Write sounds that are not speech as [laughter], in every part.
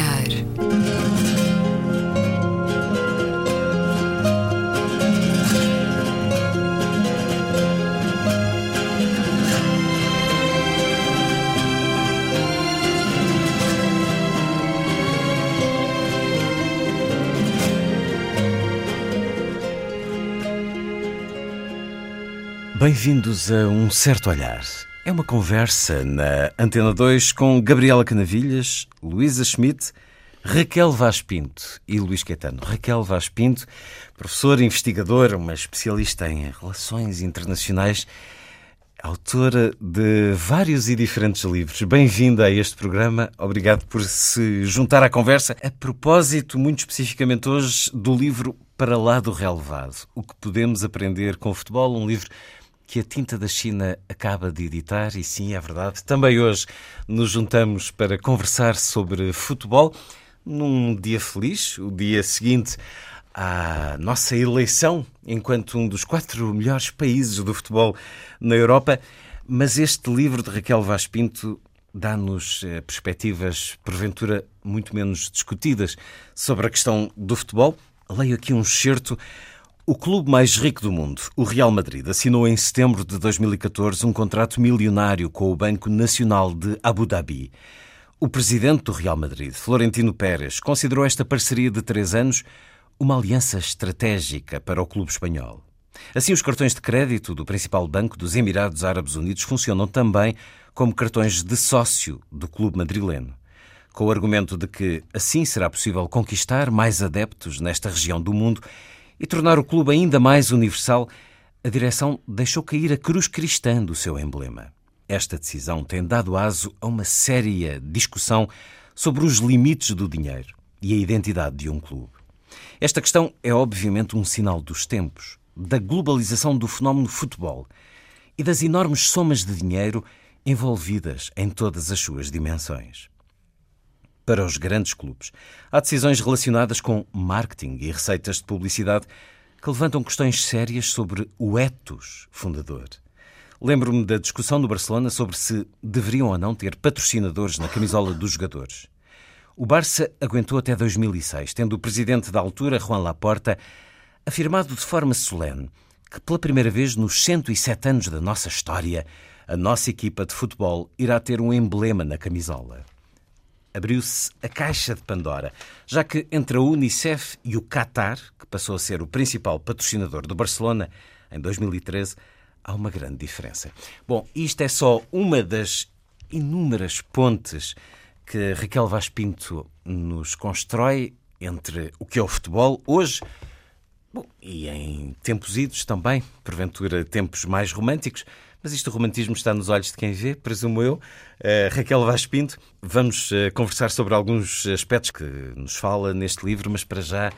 olhar. Bem-vindos a Um Certo Olhar. É uma conversa na Antena 2 com Gabriela Canavilhas, Luísa Schmidt, Raquel Vaz Pinto e Luís Caetano. Raquel Vaz Pinto, professora, investigadora, uma especialista em relações internacionais, autora de vários e diferentes livros. Bem-vinda a este programa. Obrigado por se juntar à conversa. A propósito, muito especificamente hoje, do livro Para lá do Relevado, o que podemos aprender com o futebol, um livro que a Tinta da China acaba de editar, e sim, é verdade. Também hoje nos juntamos para conversar sobre futebol num dia feliz, o dia seguinte à nossa eleição enquanto um dos quatro melhores países do futebol na Europa. Mas este livro de Raquel Vaz Pinto dá-nos eh, perspectivas, porventura, muito menos discutidas sobre a questão do futebol. Leio aqui um excerto o clube mais rico do mundo, o Real Madrid, assinou em setembro de 2014 um contrato milionário com o Banco Nacional de Abu Dhabi. O presidente do Real Madrid, Florentino Pérez, considerou esta parceria de três anos uma aliança estratégica para o clube espanhol. Assim, os cartões de crédito do principal banco dos Emirados Árabes Unidos funcionam também como cartões de sócio do clube madrileno. Com o argumento de que assim será possível conquistar mais adeptos nesta região do mundo e tornar o clube ainda mais universal, a direção deixou cair a cruz cristã do seu emblema. Esta decisão tem dado aso a uma séria discussão sobre os limites do dinheiro e a identidade de um clube. Esta questão é obviamente um sinal dos tempos, da globalização do fenómeno futebol e das enormes somas de dinheiro envolvidas em todas as suas dimensões. Para os grandes clubes, há decisões relacionadas com marketing e receitas de publicidade que levantam questões sérias sobre o ethos fundador. Lembro-me da discussão no Barcelona sobre se deveriam ou não ter patrocinadores na camisola dos jogadores. O Barça aguentou até 2006, tendo o presidente da altura, Juan Laporta, afirmado de forma solene que pela primeira vez nos 107 anos da nossa história, a nossa equipa de futebol irá ter um emblema na camisola abriu-se a caixa de Pandora, já que entre a Unicef e o Qatar, que passou a ser o principal patrocinador do Barcelona em 2013, há uma grande diferença. Bom, isto é só uma das inúmeras pontes que Raquel Vaz Pinto nos constrói entre o que é o futebol hoje bom, e em tempos idos também, porventura tempos mais românticos, mas isto o romantismo está nos olhos de quem vê, presumo eu. Uh, Raquel Vaz Pinto, vamos uh, conversar sobre alguns aspectos que nos fala neste livro, mas para já,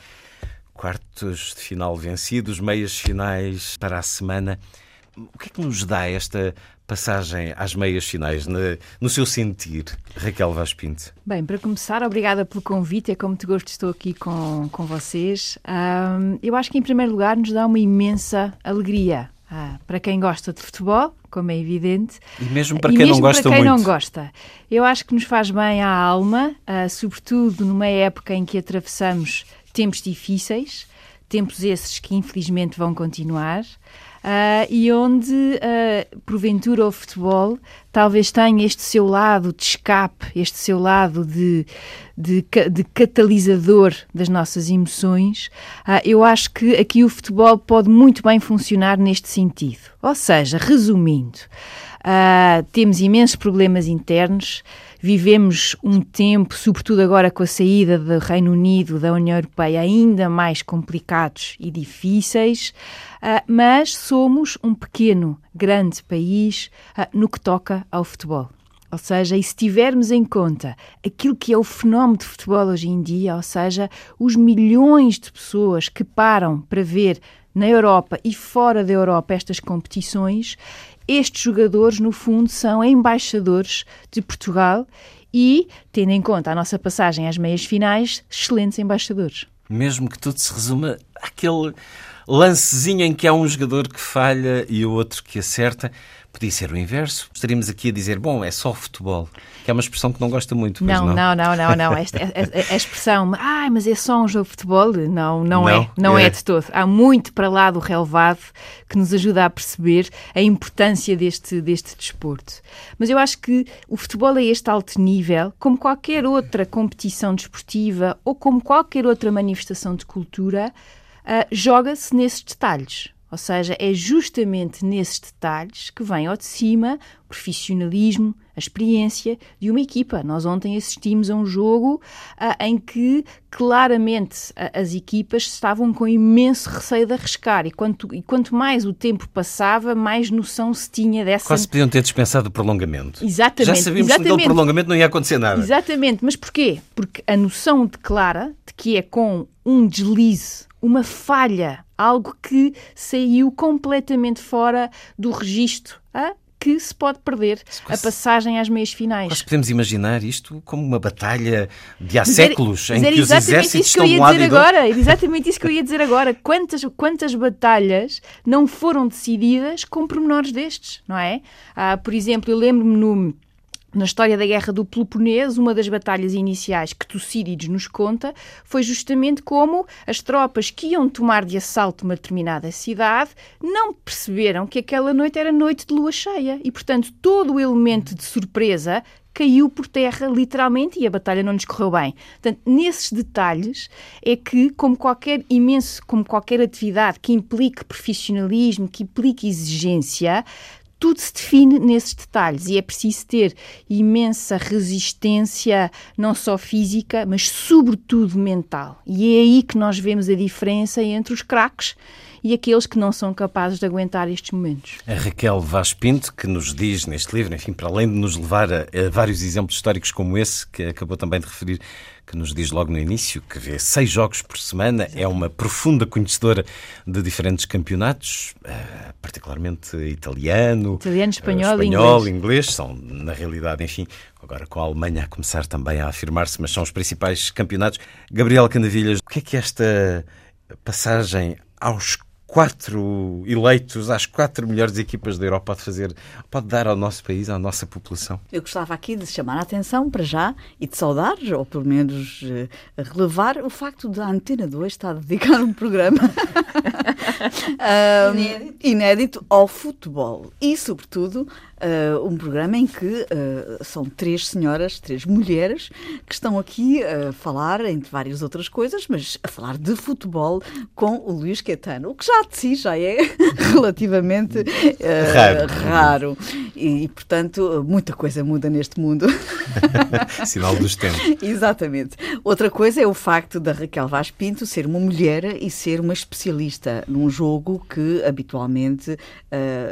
quartos de final vencidos, meias finais para a semana. O que é que nos dá esta passagem às meias finais, no seu sentir, Raquel Vaz Pinto? Bem, para começar, obrigada pelo convite. É como te gosto, estou aqui com, com vocês. Um, eu acho que, em primeiro lugar, nos dá uma imensa alegria ah, para quem gosta de futebol, como é evidente. E mesmo para quem mesmo não gosta para quem muito. não gosta. Eu acho que nos faz bem à alma, ah, sobretudo numa época em que atravessamos tempos difíceis, tempos esses que infelizmente vão continuar uh, e onde, uh, porventura, o futebol talvez tenha este seu lado de escape, este seu lado de, de, de catalisador das nossas emoções. Uh, eu acho que aqui o futebol pode muito bem funcionar neste sentido. Ou seja, resumindo, temos imensos problemas internos Vivemos um tempo, sobretudo agora com a saída do Reino Unido da União Europeia, ainda mais complicados e difíceis, uh, mas somos um pequeno, grande país uh, no que toca ao futebol. Ou seja, e se tivermos em conta aquilo que é o fenómeno de futebol hoje em dia, ou seja, os milhões de pessoas que param para ver na Europa e fora da Europa estas competições, estes jogadores, no fundo, são embaixadores de Portugal e, tendo em conta a nossa passagem às meias finais, excelentes embaixadores. Mesmo que tudo se resuma àquele lancezinho em que há um jogador que falha e o outro que acerta, Podia ser o inverso. Estaríamos aqui a dizer, bom, é só futebol, que é uma expressão que não gosta muito. Não, não, não, não, não, não. [laughs] Esta, a, a, a, expressão, ah, mas é só um jogo de futebol, não, não, não é, não é. é de todo. Há muito para lá do relevado que nos ajuda a perceber a importância deste, deste desporto. Mas eu acho que o futebol é este alto nível, como qualquer outra competição desportiva ou como qualquer outra manifestação de cultura, uh, joga-se nesses detalhes. Ou seja, é justamente nesses detalhes que vem ao de cima o profissionalismo, a experiência de uma equipa. Nós ontem assistimos a um jogo uh, em que claramente uh, as equipas estavam com imenso receio de arriscar e quanto, e quanto mais o tempo passava, mais noção se tinha dessa... Quase podiam ter dispensado o prolongamento. Exatamente. Já sabíamos exatamente. que o prolongamento não ia acontecer nada. Exatamente. Mas porquê? Porque a noção declara de que é com um deslize, uma falha, algo que saiu completamente fora do registro. Ah? que se pode perder a passagem às meias finais. Nós podemos imaginar isto como uma batalha de há séculos, em que os exércitos estão de um lado e do agora, Exatamente isso que eu ia dizer agora. Quantas, quantas batalhas não foram decididas com pormenores destes, não é? Ah, por exemplo, eu lembro-me no na história da Guerra do Peloponeso, uma das batalhas iniciais que Tucídides nos conta foi justamente como as tropas que iam tomar de assalto uma determinada cidade não perceberam que aquela noite era noite de lua cheia e, portanto, todo o elemento de surpresa caiu por terra, literalmente, e a batalha não nos correu bem. Portanto, nesses detalhes é que, como qualquer imenso, como qualquer atividade que implique profissionalismo, que implique exigência, tudo se define nesses detalhes e é preciso ter imensa resistência, não só física, mas sobretudo mental. E é aí que nós vemos a diferença entre os craques e aqueles que não são capazes de aguentar estes momentos. A Raquel Vaz Pinto, que nos diz neste livro, enfim, para além de nos levar a, a vários exemplos históricos como esse, que acabou também de referir, que nos diz logo no início que vê seis jogos por semana, é uma profunda conhecedora de diferentes campeonatos, eh, particularmente italiano, italiano, espanhol, espanhol inglês. inglês. São, na realidade, enfim, agora com a Alemanha a começar também a afirmar-se, mas são os principais campeonatos. Gabriel Canavilhas, o que é que esta passagem aos quatro eleitos às quatro melhores equipas da Europa pode fazer, pode dar ao nosso país, à nossa população? Eu gostava aqui de chamar a atenção para já e de saudar, ou pelo menos uh, relevar, o facto de a Antena 2 estar a dedicar um programa [laughs] [laughs] um, inédito. inédito ao futebol e, sobretudo, uh, um programa em que uh, são três senhoras, três mulheres, que estão aqui a falar, entre várias outras coisas, mas a falar de futebol com o Luís Quetano, o que já de si já é [laughs] relativamente uh, raro. raro. E, e, portanto, muita coisa muda neste mundo. [laughs] Sinal dos tempos. [laughs] Exatamente. Outra coisa é o facto da Raquel Vaz Pinto ser uma mulher e ser uma especialista num jogo que habitualmente,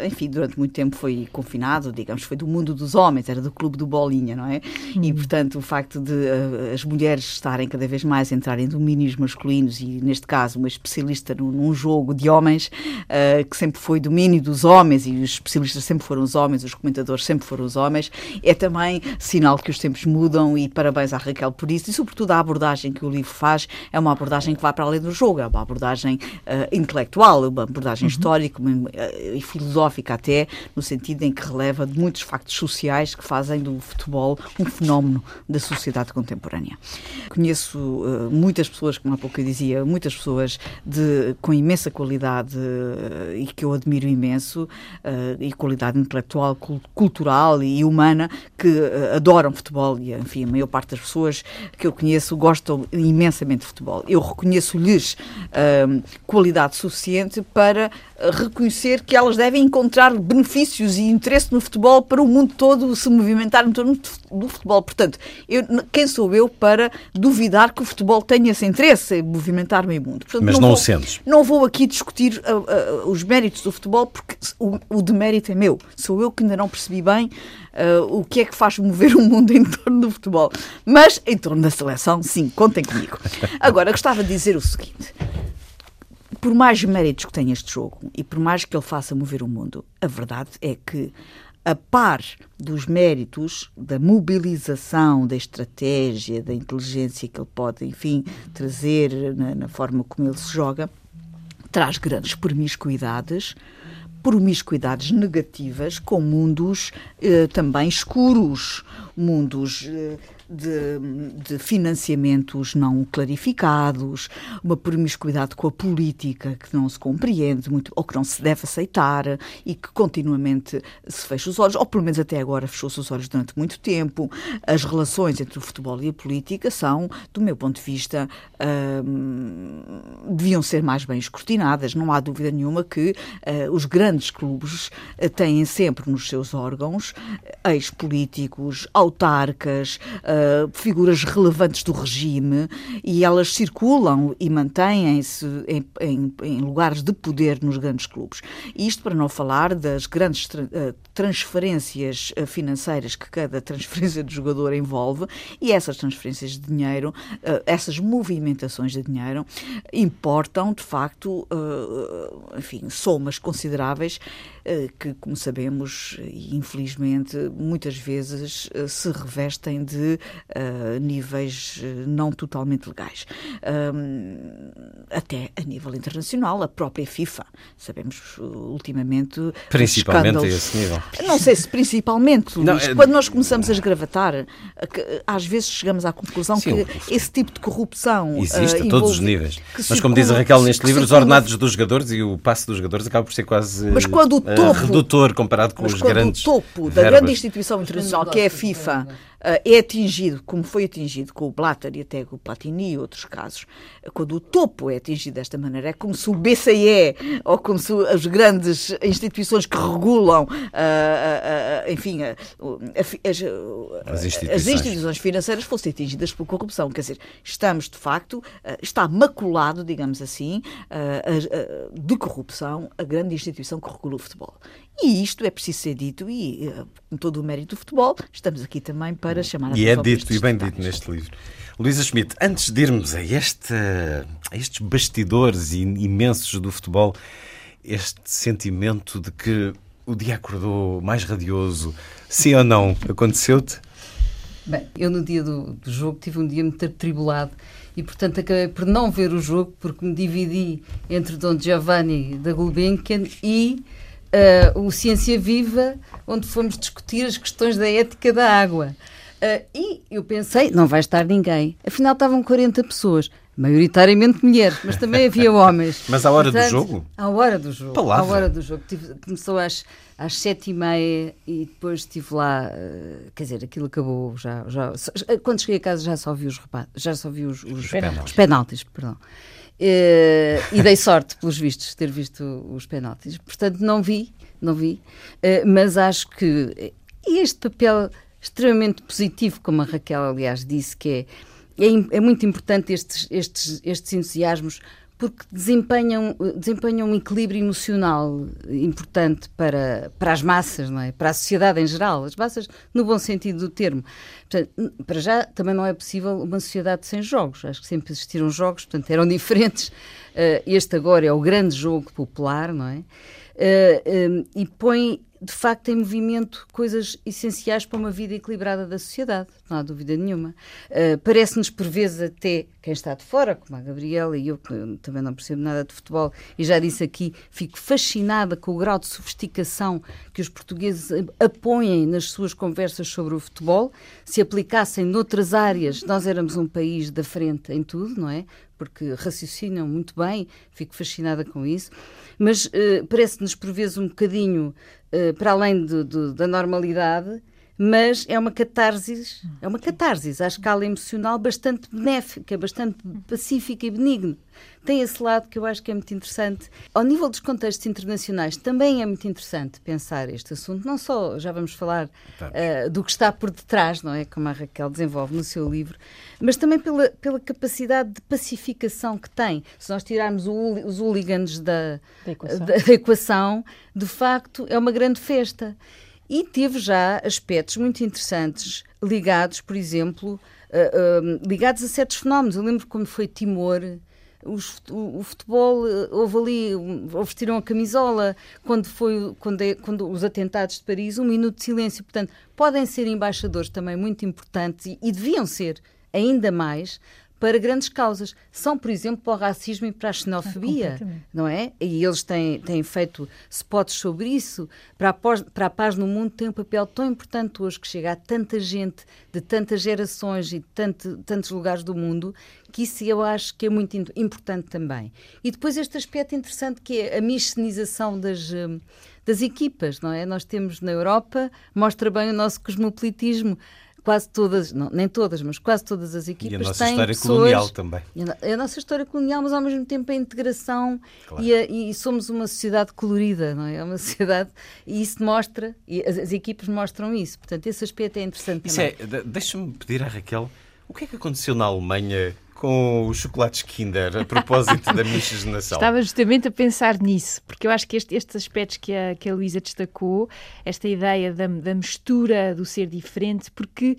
enfim, durante muito tempo foi confinado digamos, foi do mundo dos homens, era do clube do Bolinha, não é? E, portanto, o facto de uh, as mulheres estarem cada vez mais a entrar em domínios masculinos e, neste caso, uma especialista num, num jogo de homens, uh, que sempre foi domínio dos homens e os especialistas sempre foram os homens, os comentadores sempre foram os homens, é também sinal que os tempos mudam e parabéns à Raquel por isso e, sobretudo, a abordagem que o livro faz é uma abordagem que vai para além do jogo, é uma abordagem uh, intelectual, uma abordagem uhum. histórica uma, e filosófica até, no sentido em que releva leva de muitos factos sociais que fazem do futebol um fenómeno da sociedade contemporânea. Conheço uh, muitas pessoas, como há pouco eu dizia, muitas pessoas de, com imensa qualidade uh, e que eu admiro imenso, uh, e qualidade intelectual, cultural e humana, que adoram futebol e, enfim, a maior parte das pessoas que eu conheço gostam imensamente de futebol. Eu reconheço-lhes qualidade suficiente para reconhecer que elas devem encontrar benefícios e interesse no futebol para o mundo todo se movimentar em torno do futebol. Portanto, eu, quem sou eu para duvidar que o futebol tenha esse interesse em movimentar meio mundo? Portanto, Mas não, não o sentes. Não vou aqui discutir uh, uh, os méritos do futebol porque o, o demérito é meu. Sou eu que ainda não percebi bem uh, o que é que faz mover [laughs] o mundo em torno do futebol. Mas em torno da seleção, sim, contem comigo. Agora, gostava de dizer o seguinte por mais méritos que tenha este jogo e por mais que ele faça mover o mundo, a verdade é que, a par dos méritos da mobilização, da estratégia, da inteligência que ele pode, enfim, trazer na, na forma como ele se joga, traz grandes promiscuidades promiscuidades negativas com mundos eh, também escuros, mundos eh, de, de, financiamentos não clarificados, uma promiscuidade com a política que não se compreende muito, ou que não se deve aceitar e que continuamente se fecha os olhos, ou pelo menos até agora fechou-se os olhos durante muito tempo. As relações entre o futebol e a política são, do meu ponto de vista, hum, deviam ser mais bem escrutinadas. Não há dúvida nenhuma que uh, os grandes clubes uh, têm sempre nos seus órgãos ex-políticos, autarcas, uh, figuras relevantes do regime e elas circulam e mantêm-se em, em, em, lugares de poder nos grandes clubes. Isto para não falar das grandes tra eh, transferências eh, financeiras que cada [laughs] transferência de jogador envolve e essas transferências de dinheiro, uh, essas movimentações de dinheiro, importam de facto, uh, enfim, somas consideráveis que, como sabemos, infelizmente, muitas vezes se revestem de uh, níveis eh, não totalmente legais. Até a nível internacional, a própria FIFA, sabemos ultimamente. Principalmente a esse nível. Não sei se principalmente, Luís, não, é... quando nós começamos a esgravatar, às vezes chegamos à conclusão Sim, que esse tipo de corrupção. Existe uh, a todos os níveis. Mas como diz a Raquel neste livro, os ordenados dos jogadores e o passe dos jogadores acaba por ser quase mas quando o topo, redutor comparado com os grandes. O topo da grande instituição internacional, que é a FIFA é atingido, como foi atingido com o Blatter e até com o Platini e outros casos, quando o topo é atingido desta maneira, é como se o BCE ou como se as grandes instituições que regulam, uh, uh, enfim, as, as, instituições. as, instituições. financeiras fossem atingidas por corrupção. Quer dizer, estamos de facto, está maculado, digamos assim, de corrupção a grande instituição que regula o futebol. E isto é preciso ser dito, e com todo o mérito do futebol, estamos aqui também para chamar a E é dito, e bem dito neste livro. Luísa Schmidt, antes de irmos a, este, a estes bastidores imensos do futebol, este sentimento de que o dia acordou mais radioso, sim ou não, aconteceu-te? Bem, eu no dia do, do, jogo tive um dia muito atribulado e, portanto, acabei por não ver o jogo porque me dividi entre Dom Giovanni da Gulbenkian e uh, o Ciência Viva, onde fomos discutir as questões da ética da água. Uh, e eu pensei, não vai estar ninguém. Afinal, estavam 40 pessoas, maioritariamente mulheres, mas também havia [laughs] homens. Mas à hora Portanto, do jogo? À hora do jogo. Palavra. À hora do jogo. Tive, começou às, às sete e meia e depois estive lá, uh, quer dizer, aquilo acabou já, já. Quando cheguei a casa já só vi os já só vi os, os, os penaltis. Os penaltis perdão. Uh, e dei sorte, pelos vistos, ter visto os penaltis. Portanto, não vi, não vi, uh, mas acho que este papel extremamente positivo, como a Raquel, aliás, disse, que é, é, é muito importante estes, estes, estes entusiasmos porque desempenham, desempenham um equilíbrio emocional importante para, para as massas, não é? para a sociedade em geral, as massas no bom sentido do termo. Portanto, para já também não é possível uma sociedade sem jogos, acho que sempre existiram jogos, portanto eram [laughs] diferentes. Uh, este agora é o grande jogo popular, não é? Eh, eh, e põe de facto em movimento coisas essenciais para uma vida equilibrada da sociedade, não há dúvida nenhuma. Uh, Parece-nos, por vezes, até quem está de fora, como a Gabriela e eu, que também não percebo nada de futebol, e já disse aqui, fico fascinada com o grau de sofisticação que os portugueses apoiem nas suas conversas sobre o futebol. Se aplicassem noutras áreas, nós éramos um país da frente em tudo, não é? Porque raciocinam muito bem, fico fascinada com isso. Mas uh, parece-nos, por vezes, um bocadinho uh, para além de, de, da normalidade mas é uma catarse, é uma catarse à escala emocional bastante benéfica, bastante pacífica e benigna. Tem esse lado que eu acho que é muito interessante. Ao nível dos contextos internacionais, também é muito interessante pensar este assunto. Não só, já vamos falar uh, do que está por detrás, não é? Como a Raquel desenvolve no seu livro, mas também pela, pela capacidade de pacificação que tem. Se nós tirarmos o, os hooligans da, da, equação. Da, da equação, de facto, é uma grande festa e teve já aspectos muito interessantes ligados, por exemplo, uh, uh, ligados a certos fenómenos. Eu lembro como foi Timor. Os, o, futebol houve ali, vestiram a camisola quando foi quando, é, quando os atentados de Paris, um minuto de silêncio. Portanto, podem ser embaixadores também muito importantes e, e deviam ser ainda mais para grandes causas. São, por exemplo, para o racismo e para a xenofobia, ah, não é? E eles têm, têm feito spots sobre isso. Para a, pós, para a paz no mundo tem um papel tão importante hoje que chega a tanta gente de tantas gerações e de tanto, tantos lugares do mundo que isso eu acho que é muito importante também. E depois este aspecto interessante que é a miscenização das, hum, das equipas, não é? Nós temos na Europa, mostra bem o nosso cosmopolitismo quase todas, não, nem todas, mas quase todas as equipas têm. E a nossa história pessoas, colonial também. A, a, nossa história colonial, mas ao mesmo tempo a integração claro. e, a, e, somos uma sociedade colorida, não é? É uma [laughs] sociedade e isso mostra, e as, as equipas mostram isso. Portanto, esse aspecto é interessante isso também. É, Deixa-me pedir à Raquel, o que é que aconteceu na Alemanha com os chocolates Kinder a propósito da [laughs] miscigenação? Estava justamente a pensar nisso, porque eu acho que este, estes aspectos que a, que a Luísa destacou, esta ideia da, da mistura do ser diferente, porque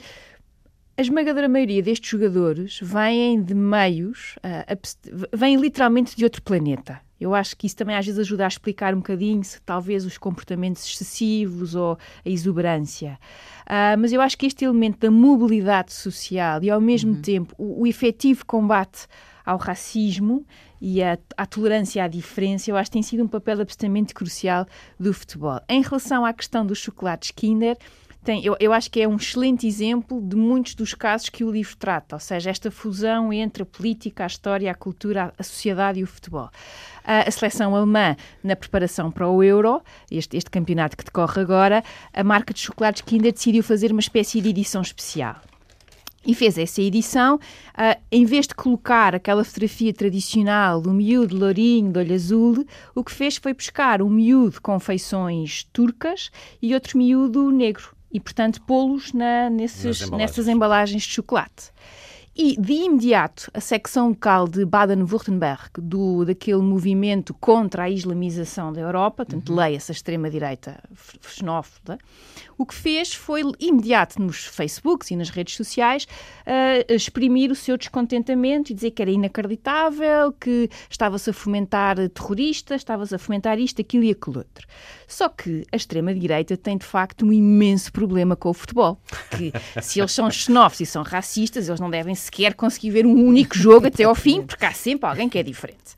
a esmagadora maioria destes jogadores vêm de meios, uh, vêm literalmente de outro planeta. Eu acho que isso também às vezes ajuda a explicar um bocadinho se talvez os comportamentos excessivos ou a exuberância. Uh, mas eu acho que este elemento da mobilidade social e ao mesmo uhum. tempo o, o efetivo combate ao racismo e à, à, tolerância à diferença, eu acho que tem sido um papel absolutamente crucial do futebol. Em relação à questão dos chocolates Kinder, tem, eu, eu acho que é um excelente exemplo de muitos dos casos que o livro trata, ou seja, esta fusão entre a política, a história, a cultura, a sociedade e o futebol. A, a seleção alemã, na preparação para o Euro, este, este campeonato que decorre agora, a marca de chocolates Kinder decidiu fazer uma espécie de edição especial e fez essa edição, uh, em vez de colocar aquela fotografia tradicional do miúdo lourinho de olho azul, o que fez foi buscar um miúdo com feições turcas e outro miúdo negro e, portanto, pô-los nessas embalagens de chocolate. E, de imediato, a secção local de Baden-Württemberg, daquele movimento contra a islamização da Europa, portanto, uhum. leia-se a extrema-direita xenófoba, o que fez foi, imediato, nos Facebooks e nas redes sociais, uh, exprimir o seu descontentamento e dizer que era inacreditável, que estava-se a fomentar terroristas, estava-se a fomentar isto, aquilo e aquilo outro. Só que a extrema-direita tem, de facto, um imenso problema com o futebol. Que se eles são xenófobos e são racistas, eles não devem sequer conseguir ver um único jogo até ao [laughs] fim, porque há sempre alguém que é diferente.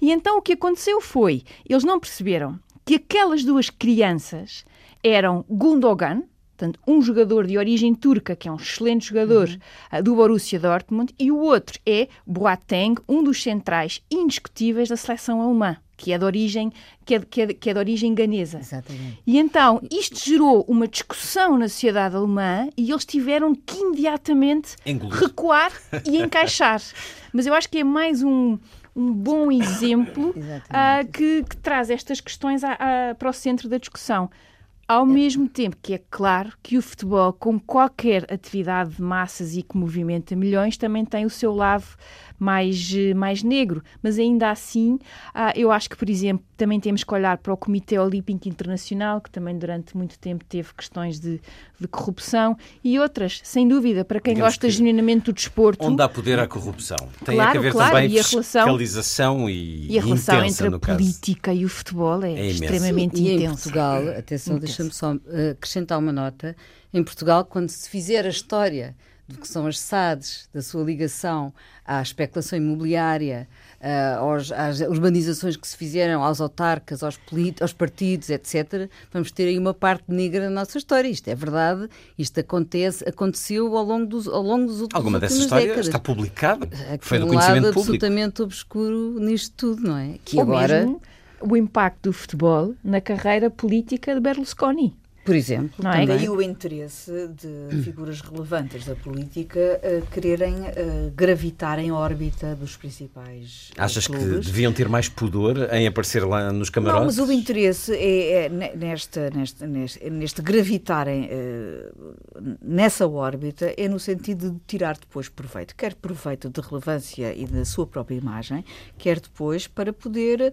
E então o que aconteceu foi, eles não perceberam que aquelas duas crianças eram Gundogan, portanto, um jogador de origem turca, que é um excelente jogador uhum. uh, do Borussia Dortmund, e o outro é Boateng, um dos centrais indiscutíveis da seleção alemã que é de origem que é, que é, que é de origem ganesa. Exatamente. E então isto gerou uma discussão na sociedade alemã e eles tiveram que imediatamente Engolir. recuar e [laughs] encaixar. Mas eu acho que é mais um um bom exemplo [laughs] uh, que, que, traz estas questões a, a, para o centro da discussão. Ao mesmo tempo que é claro que o futebol, como qualquer atividade de massas e que movimenta milhões, também tem o seu lado mais, eh, mais negro. Mas ainda assim, ah, eu acho que, por exemplo, também temos que olhar para o Comitê Olímpico Internacional, que também durante muito tempo teve questões de, de corrupção e outras, sem dúvida, para quem Digamos gosta genuinamente do desporto. Onde há poder à corrupção. Tem claro, que haver claro, também e a fiscalização e, e a relação intensa, entre a política e o futebol é, é extremamente e intensa. em Portugal, atenção, deixa-me só uh, acrescentar uma nota. Em Portugal, quando se fizer a história do que são as SADs, da sua ligação à especulação imobiliária, uh, aos, às urbanizações que se fizeram, aos autarcas, aos, aos, partidos, etc., vamos ter aí uma parte negra na nossa história. Isto é verdade, isto acontece, aconteceu ao longo dos, ao longo dos últimos Alguma dessa história décadas. está publicada? Foi do conhecimento público. absolutamente obscuro nisto tudo, não é? Que Ou agora... mesmo o impacto do futebol na carreira política de Berlusconi. Por exemplo. Não é? Daí o interesse de figuras relevantes da política uh, quererem uh, gravitar em órbita dos principais. Uh, Achas clubes. que deviam ter mais pudor em aparecer lá nos camarotes? Não, mas o interesse é, é nesta, neste, neste, neste gravitarem nessa órbita é no sentido de tirar depois proveito, quer proveito de relevância e da sua própria imagem, quer depois para poder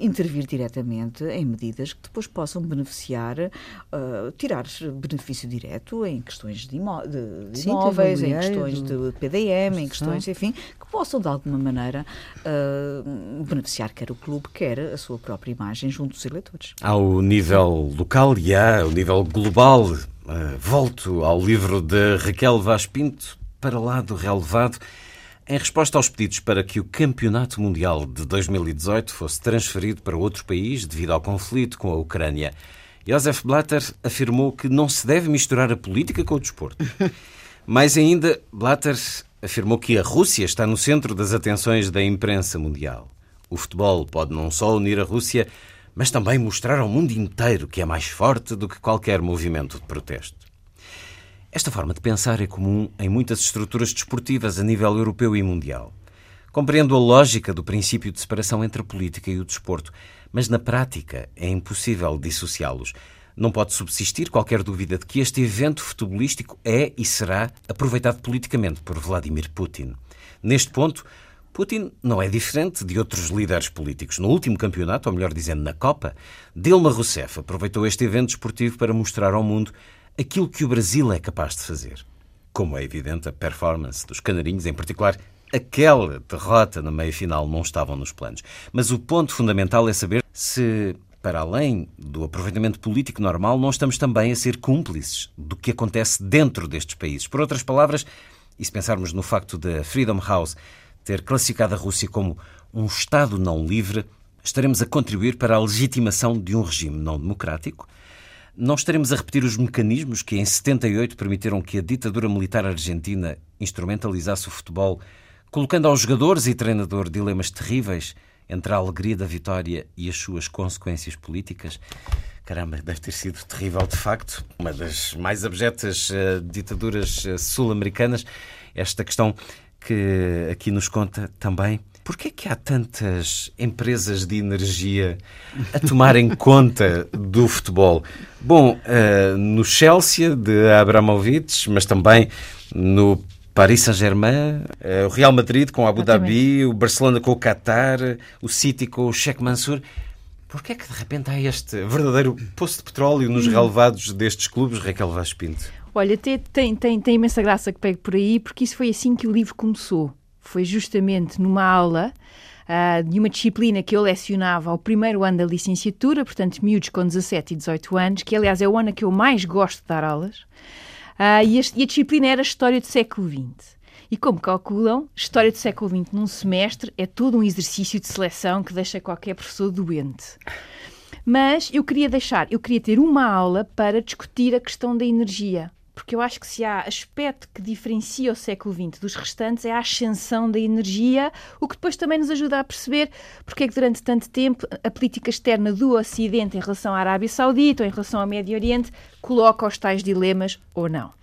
intervir diretamente em medidas que depois possam beneficiar uh, tirar benefício direto em questões de, imó de, de Sim, imóveis, em questões de PDM, em questões, enfim, que possam de alguma maneira uh, beneficiar quer o clube, quer a sua própria imagem junto dos eleitores. Ao nível local e ao nível global, uh, volto ao livro de Raquel Vaz Pinto para lá do relevado. Em resposta aos pedidos para que o Campeonato Mundial de 2018 fosse transferido para outro país devido ao conflito com a Ucrânia, Josef Blatter afirmou que não se deve misturar a política com o desporto. [laughs] Mais ainda, Blatter afirmou que a Rússia está no centro das atenções da imprensa mundial. O futebol pode não só unir a Rússia, mas também mostrar ao mundo inteiro que é mais forte do que qualquer movimento de protesto. Esta forma de pensar é comum em muitas estruturas desportivas a nível europeu e mundial. Compreendo a lógica do princípio de separação entre a política e o desporto, mas na prática é impossível dissociá-los. Não pode subsistir qualquer dúvida de que este evento futebolístico é e será aproveitado politicamente por Vladimir Putin. Neste ponto, Putin não é diferente de outros líderes políticos. No último campeonato, ou melhor dizendo, na Copa, Dilma Rousseff aproveitou este evento esportivo para mostrar ao mundo aquilo que o Brasil é capaz de fazer. Como é evidente, a performance dos canarinhos, em particular aquela derrota na meia-final, não estavam nos planos. Mas o ponto fundamental é saber se, para além do aproveitamento político normal, não estamos também a ser cúmplices do que acontece dentro destes países. Por outras palavras, e se pensarmos no facto da Freedom House ter classificado a Rússia como um Estado não livre, estaremos a contribuir para a legitimação de um regime não democrático não estaremos a repetir os mecanismos que em 78 permitiram que a ditadura militar argentina instrumentalizasse o futebol, colocando aos jogadores e treinador dilemas terríveis entre a alegria da vitória e as suas consequências políticas? Caramba, deve ter sido terrível de facto. Uma das mais abjetas uh, ditaduras uh, sul-americanas. Esta questão que aqui nos conta também Porquê que há tantas empresas de energia a tomarem [laughs] conta do futebol? Bom, uh, no Chelsea de Abramovich, mas também no Paris Saint-Germain, uh, o Real Madrid com Abu Dhabi, o Barcelona com o Qatar, o City com o Sheikh Mansour. Porquê é que de repente há este verdadeiro poço de petróleo nos relevados destes clubes, Raquel Vaz Pinto? Olha, tem, tem, tem, tem imensa graça que pegue por aí, porque isso foi assim que o livro começou foi justamente numa aula uh, de uma disciplina que eu lecionava ao primeiro ano da licenciatura, portanto, miúdos com 17 e 18 anos, que aliás é o ano que eu mais gosto de dar aulas. Uh, e, a, e, a, disciplina era História do século XX. E como calculam, História do século XX num semestre é todo um exercício de seleção que deixa qualquer professor doente. Mas eu queria deixar, eu queria ter uma aula para discutir a questão da energia porque eu acho que se há aspecto que diferencia o século XX dos restantes é a ascensão da energia, o que depois também nos ajuda a perceber porque é que durante tanto tempo a política externa do Ocidente em relação à Arábia Saudita ou em relação ao Médio Oriente coloca os tais dilemas ou não.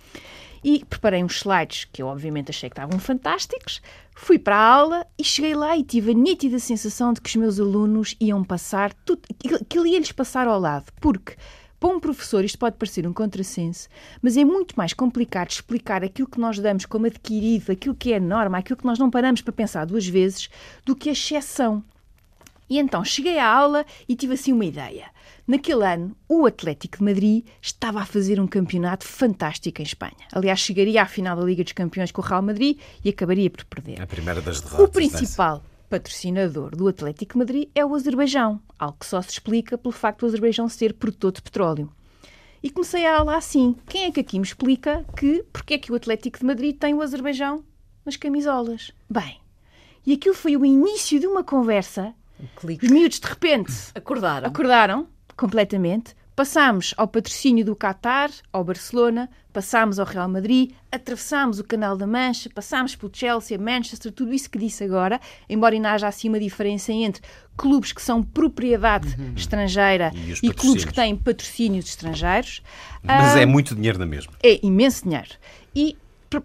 E preparei uns slides que eu obviamente achei que estavam fantásticos, fui para a aula e cheguei lá e tive a nítida sensação de que os meus alunos iam passar tudo, que ele ia-lhes passar ao lado, porque para um professor isto pode parecer um contrassenso, mas é muito mais complicado explicar aquilo que nós damos como adquirido, aquilo que é norma, aquilo que nós não paramos para pensar duas vezes, do que a exceção. E então cheguei à aula e tive assim uma ideia. Naquele ano, o Atlético de Madrid estava a fazer um campeonato fantástico em Espanha. Aliás, chegaria à final da Liga dos Campeões com o Real Madrid e acabaria por perder. A primeira das derrotas. O principal nessa patrocinador do Atlético Madrid é o Azerbaijão, algo que só se explica pelo facto do Azerbaijão ser produtor de petróleo. E comecei a aula assim. Quem é que aqui me explica que porque é que o Atlético de Madrid tem o Azerbaijão nas camisolas? Bem, e aquilo foi o início de uma conversa. Um Os miúdos de repente acordaram. Acordaram completamente Passámos ao patrocínio do Qatar, ao Barcelona, passámos ao Real Madrid, atravessámos o Canal da Mancha, passámos pelo Chelsea, Manchester, tudo isso que disse agora, embora ainda haja assim uma diferença entre clubes que são propriedade uhum. estrangeira e, e clubes que têm patrocínios estrangeiros. Mas ah, é muito dinheiro na mesma. É imenso dinheiro. E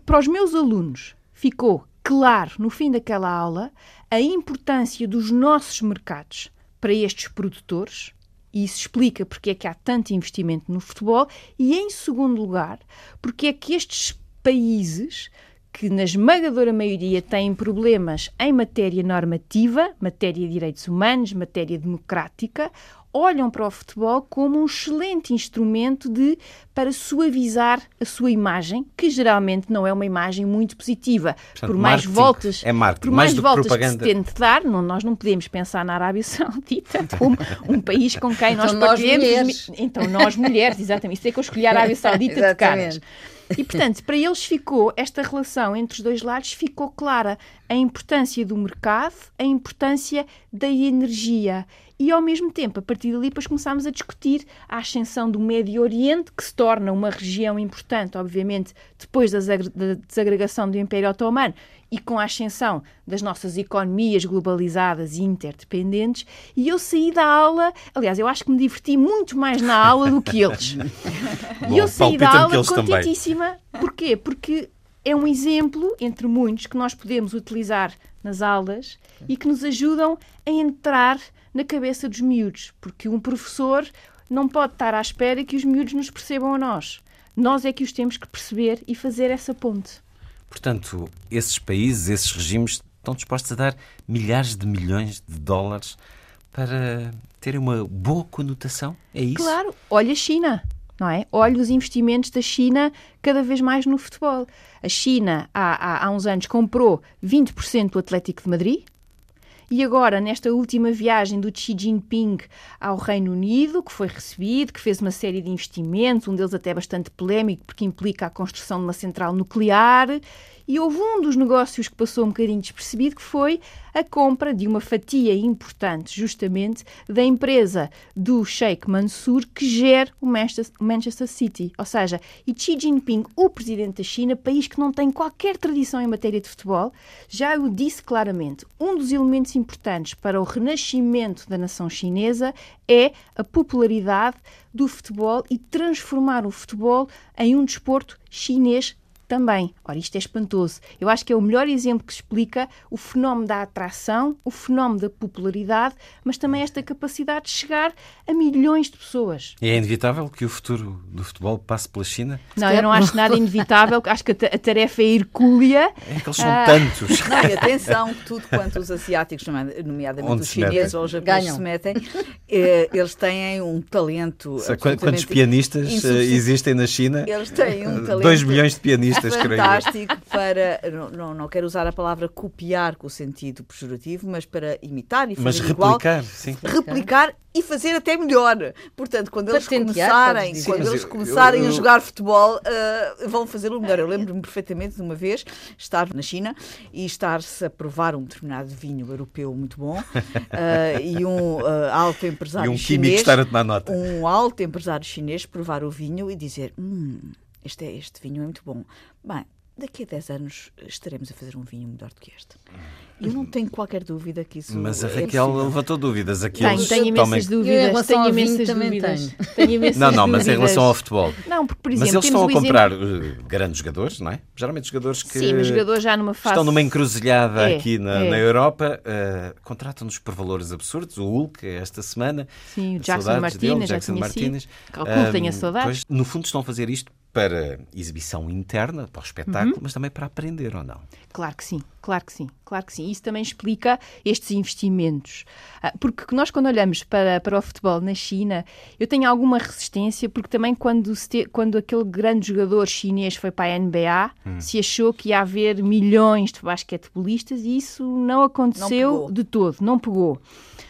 para os meus alunos ficou claro no fim daquela aula a importância dos nossos mercados para estes produtores e isso explica porque é que há tanto investimento no futebol. E, em segundo lugar, porque é que estes países que na esmagadora maioria têm problemas em matéria normativa, matéria de direitos humanos, matéria democrática, olham para o futebol como um excelente instrumento de para suavizar a sua imagem, que geralmente não é uma imagem muito positiva. Portanto, por mais voltas, é marketing, por mais, mais voltas propaganda. que se tente dar, não, nós não podemos pensar na Arábia Saudita [laughs] como um país com quem nós então, nós mulheres. Então nós mulheres, exatamente. Isso é que eu escolhi a Arábia Saudita de caras. E, portanto, para eles ficou, esta relação entre os dois lados ficou clara. A importância do mercado, a importância da energia. E, ao mesmo tempo, a partir dali, depois começámos a discutir a ascensão do Médio Oriente, que se torna uma região importante, obviamente, depois da desagregação do Império Otomano e com a ascensão das nossas economias globalizadas e interdependentes, e eu saí da aula, aliás, eu acho que me diverti muito mais na aula do que eles. [laughs] E eu saí da aula contentíssima. Também. Porquê? Porque é um exemplo, entre muitos, que nós podemos utilizar nas aulas e que nos ajudam a entrar na cabeça dos miúdos, porque um professor não pode estar à espera que os miúdos nos percebam a nós. Nós é que os temos que perceber e fazer essa ponte. Portanto, esses países, esses regimes estão dispostos a dar milhares de milhões de dólares para terem uma boa conotação? É isso? Claro. Olha a China, não é? Olha os investimentos da China cada vez mais no futebol. A China, há, há, há uns anos, comprou 20% do Atlético de Madrid, e agora, nesta última viagem do Xi Jinping ao Reino Unido, que foi recebido, que fez uma série de investimentos, um deles até bastante polémico, porque implica a construção de uma central nuclear, e houve um dos negócios que passou um bocadinho despercebido, que foi a compra de uma fatia importante, justamente, da empresa do Sheikh Mansour, que gera o Manchester City. Ou seja, e Xi Jinping, o presidente da China, país que não tem qualquer tradição em matéria de futebol, já o disse claramente. Um dos elementos importantes para o renascimento da nação chinesa é a popularidade do futebol e transformar o futebol em um desporto chinês também. Ora, isto é espantoso. Eu acho que é o melhor exemplo que explica o fenómeno da atração, o fenómeno da popularidade, mas também esta capacidade de chegar a milhões de pessoas. E é inevitável que o futuro do futebol passe pela China? Não, eu não acho nada inevitável. Acho que a tarefa é hercúlea. É que eles são ah... tantos. [laughs] Não, e atenção, tudo quanto os asiáticos, nomeadamente Onde os chineses ou os japoneses se metem, eh, eles têm um talento. Quantos pianistas eh, existem na China? Eles têm um talento. 2 milhões de pianistas fantástico para, não, não, quero usar a palavra copiar com o sentido pejorativo, mas para imitar e fazer mas igual, replicar, sim. replicar e fazer até melhor. Portanto, quando eles começarem, sim, quando eles eu, começarem eu, eu, a jogar futebol, uh, vão fazê-lo melhor. Eu lembro-me perfeitamente de uma vez estar na China e estar-se a provar um determinado vinho europeu muito bom uh, [laughs] e um uh, alto empresário e um chinês, químico estar a tomar nota. um alto empresário chinês provar o vinho e dizer, hum, este, é, este vinho é muito bom. Bem, daqui a 10 anos estaremos a fazer um vinho melhor do que este. Eu não tenho qualquer dúvida que isso Mas a é Raquel é levantou dúvidas. Aqui tenho, tenho imensas dúvidas. Tenho imensas [laughs] dúvidas. Tenho imensas não, não, mas em relação ao futebol. Não, porque, por exemplo, mas eles estão a comprar exemplo... Eh, grandes jogadores, não é? Geralmente jogadores que Sim, jogadores já numa fase... estão numa encruzilhada é, aqui na, é. na Europa, uh, contratam-nos por valores absurdos. O Hulk, esta semana. Sim, o Jackson Martínez. Jackson Martínez. Calculo, um, tenha saudades. no fundo estão a fazer isto para exibição interna, para o espetáculo, uhum. mas também para aprender ou não? Claro que sim, claro que sim, claro que sim. Isso também explica estes investimentos. Ah, porque nós, quando olhamos para, para o futebol na China, eu tenho alguma resistência, porque também quando, te, quando aquele grande jogador chinês foi para a NBA, hum. se achou que ia haver milhões de basquetebolistas e isso não aconteceu não de todo, não pegou.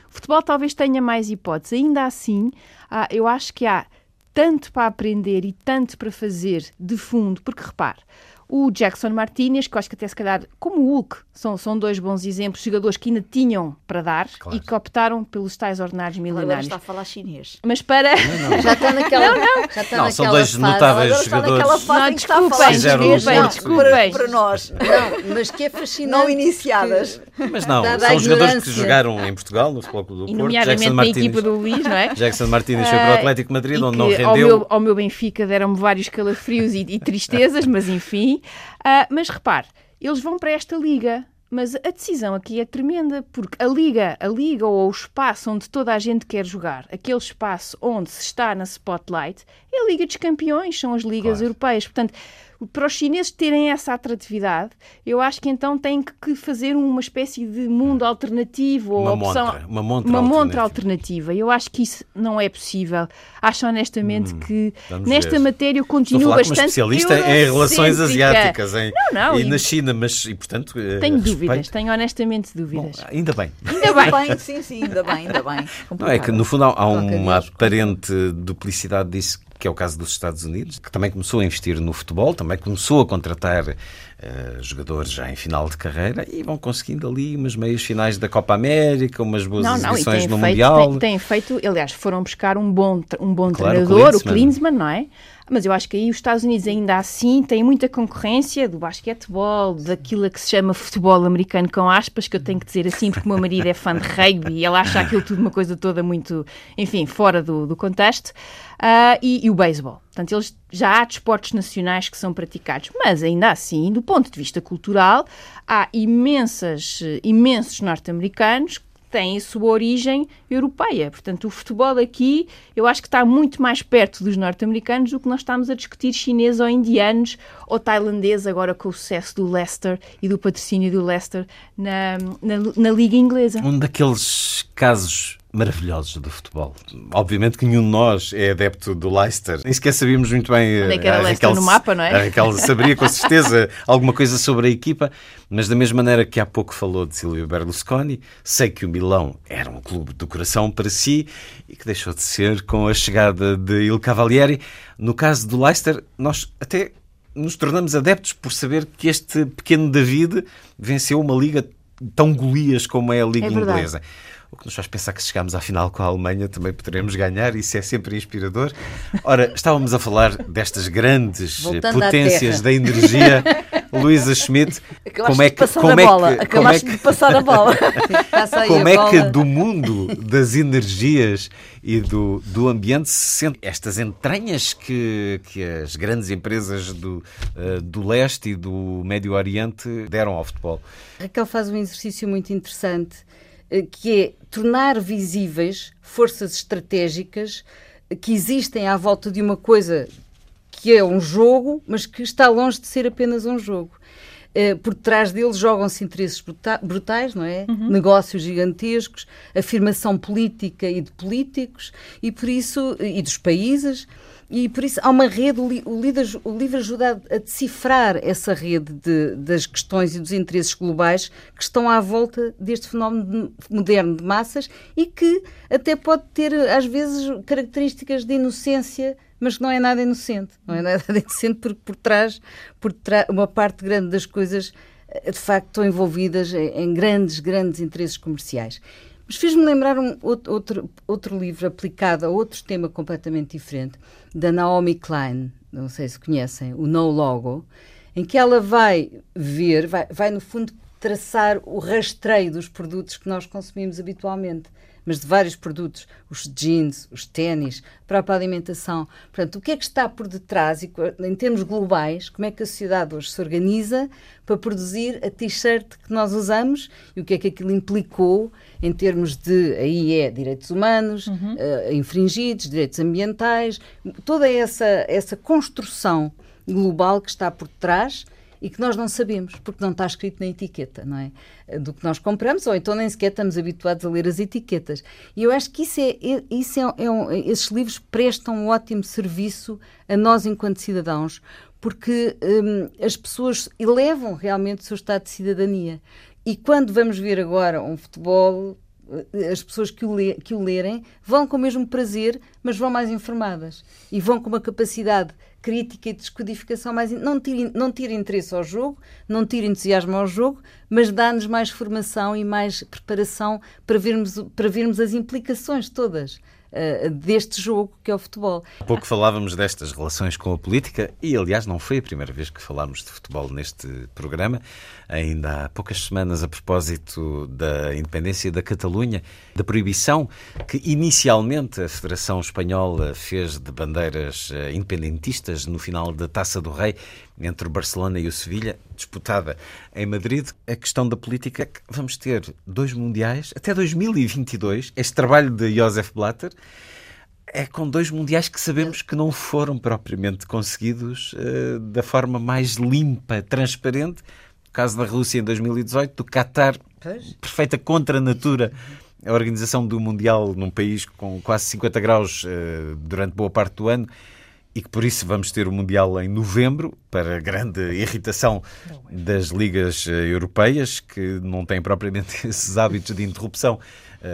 O futebol talvez tenha mais hipóteses. Ainda assim, ah, eu acho que há tanto para aprender e tanto para fazer de fundo, porque repare, o Jackson Martinez, que eu acho que até se calhar, como o Hulk, são, são dois bons exemplos, jogadores que ainda tinham para dar claro. e que optaram pelos tais ordenados milionários. Agora está a falar chinês. Mas para... Não, não. Já está naquela... Não, não. Já está não, são dois fase. notáveis Agora jogadores. Está fase não, desculpem, desculpem, desculpem. Para, para nós. Não, mas que é fascinante. Não iniciadas. Mas não, são jogadores que jogaram em Portugal, no Futebol Clube do Porto. Nomeadamente na equipa do Luís, não é? [laughs] Jackson Martínez foi para o ah, Atlético Madrid, onde não rendeu. Ao meu, ao meu Benfica deram-me vários calafrios e, e tristezas, mas enfim... Uh, mas repare, eles vão para esta liga. Mas a decisão aqui é tremenda, porque a liga, a liga ou o espaço onde toda a gente quer jogar, aquele espaço onde se está na spotlight, é a Liga dos Campeões, são as ligas claro. europeias. Portanto, para os chineses terem essa atratividade, eu acho que então têm que fazer uma espécie de mundo alternativo uma ou opção, montra, uma montra, uma montra alternativa. Eu acho que isso não é possível. Acho honestamente hum, que nesta ver. matéria eu continuo bastante especialista em relações asiáticas em, não, não, e, e na China, mas e portanto eh, tenho respeito. dúvidas, tenho honestamente dúvidas. Bom, ainda bem. Ainda bem, sim, sim, ainda bem, ainda bem. Não, é que no fundo há, há uma aparente duplicidade disso que é o caso dos Estados Unidos, que também começou a investir no futebol, também começou a contratar uh, jogadores já em final de carreira e vão conseguindo ali umas meias finais da Copa América, umas boas não, exibições no feito, Mundial. Têm, têm feito, aliás, foram buscar um bom, um bom claro, treinador, o Klinsmann. o Klinsmann, não é? Mas eu acho que aí os Estados Unidos ainda assim têm muita concorrência do basquetebol, daquilo que se chama futebol americano com aspas, que eu tenho que dizer assim porque o meu marido é fã de rugby e ele acha aquilo tudo uma coisa toda muito, enfim, fora do, do contexto. Uh, e, e, o beisebol. Portanto, eles, já há desportos nacionais que são praticados, mas ainda assim, do ponto de vista cultural, há imensas, imensos norte-americanos tem a sua origem europeia. Portanto, o futebol aqui eu acho que está muito mais perto dos norte-americanos do que nós estamos a discutir chineses ou indianos ou tailandês agora com o sucesso do Leicester e do patrocínio do Leicester na, na, na Liga Inglesa. Um daqueles casos maravilhosos do futebol. Obviamente que nenhum de nós é adepto do Leicester. Nem sequer sabíamos muito bem. Onde é que era a Raquel, no mapa, não é? A Raquel saberia com certeza [laughs] alguma coisa sobre a equipa, mas da mesma maneira que há pouco falou de Silvio Berlusconi, sei que o Milão era um clube do coração para si e que deixou de ser com a chegada de Il Cavalieri. No caso do Leicester, nós até nos tornamos adeptos por saber que este pequeno David venceu uma liga tão Golias como é a Liga é Inglesa que nos faz pensar que se chegarmos à final com a Alemanha também poderemos ganhar, isso é sempre inspirador. Ora, estávamos a falar destas grandes Voltando potências da energia. [laughs] Luísa Schmidt, [laughs] como é que como é que como é que de passar a bola? como é que do mundo das energias e do, do ambiente se sente estas entranhas que, que as grandes empresas do, uh, do leste e do Médio Oriente deram ao futebol? Raquel faz um exercício muito interessante eh, que é tornar visíveis forças estratégicas que existem à volta de uma coisa que é um jogo, mas que está longe de ser apenas um jogo. Uh, por trás deles jogam-se interesses brutais, não é? Uhum. Negócios gigantescos, afirmação política e de políticos, e por isso, e dos países, e por isso há uma rede, o, livro, o livro ajuda a, decifrar essa rede de, das questões e dos interesses globais que estão à volta deste fenómeno de, moderno de massas e que até pode ter, às vezes, características de inocência, mas que não é nada inocente. Não é nada [laughs] inocente porque por trás, por trás uma parte grande das coisas eh, de facto estão envolvidas em grandes, grandes interesses comerciais. Mas fez-me lembrar um outro, outro livro aplicado a outro tema completamente diferente, da Naomi Klein, não sei se conhecem, o No Logo, em que ela vai ver, vai, vai no fundo traçar o rastreio dos produtos que nós consumimos habitualmente mas de vários produtos, os jeans, os ténis, a alimentação. Portanto, o que é que está por detrás, e, em termos globais, como é que a sociedade hoje se organiza para produzir a t-shirt que nós usamos e o que é que aquilo implicou em termos de, aí é, direitos humanos, uhum. uh, infringidos, direitos ambientais, toda essa, essa construção global que está por trás e que nós não sabemos, porque não está escrito na etiqueta, não é? Do que nós compramos, ou então nem sequer estamos habituados a ler as etiquetas. E eu acho que isso é, isso é, é um, esses livros prestam um ótimo serviço a nós enquanto cidadãos, porque hum, as pessoas elevam realmente o seu estado de cidadania. E quando vamos ver agora um futebol as pessoas que o, le que o lerem vão com o mesmo prazer, mas vão mais informadas e vão com uma capacidade crítica e descodificação mais. Não tira, não tira interesse ao jogo, não tira entusiasmo ao jogo, mas dá-nos mais formação e mais preparação para vermos, para vermos as implicações todas uh, deste jogo que é o futebol. Há pouco falávamos destas relações com a política e, aliás, não foi a primeira vez que falámos de futebol neste programa. Ainda há poucas semanas, a propósito da independência da Catalunha, da proibição que inicialmente a Federação Espanhola fez de bandeiras eh, independentistas no final da Taça do Rei entre o Barcelona e o Sevilha, disputada em Madrid. A questão da política é que vamos ter dois mundiais até 2022. Este trabalho de Josef Blatter é com dois mundiais que sabemos que não foram propriamente conseguidos uh, da forma mais limpa, transparente. No caso da Rússia em 2018, do Qatar, pois. perfeita contra a natura. A organização do Mundial num país com quase 50 graus uh, durante boa parte do ano e que por isso vamos ter o Mundial em novembro, para grande irritação das ligas eh, europeias, que não têm propriamente [laughs] esses hábitos de interrupção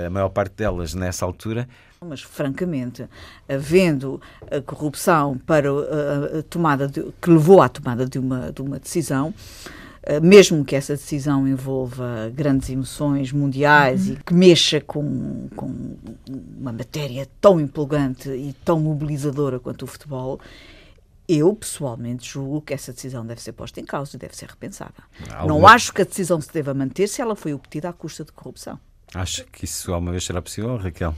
a maior parte delas nessa altura. Mas, francamente, havendo a corrupção para a, tomada de, que levou à tomada de uma, de uma decisão, eh, mesmo que essa decisão envolva grandes emoções mundiais uhum. e que mexa com, com uma matéria tão empolgante e tão mobilizadora quanto o futebol, eu, pessoalmente, julgo que essa decisão deve ser posta em causa e deve ser repensada. Alguma... Não acho que a decisão se deva manter se ela foi obtida à custa de corrupção. Acha que isso alguma vez será possível, Raquel?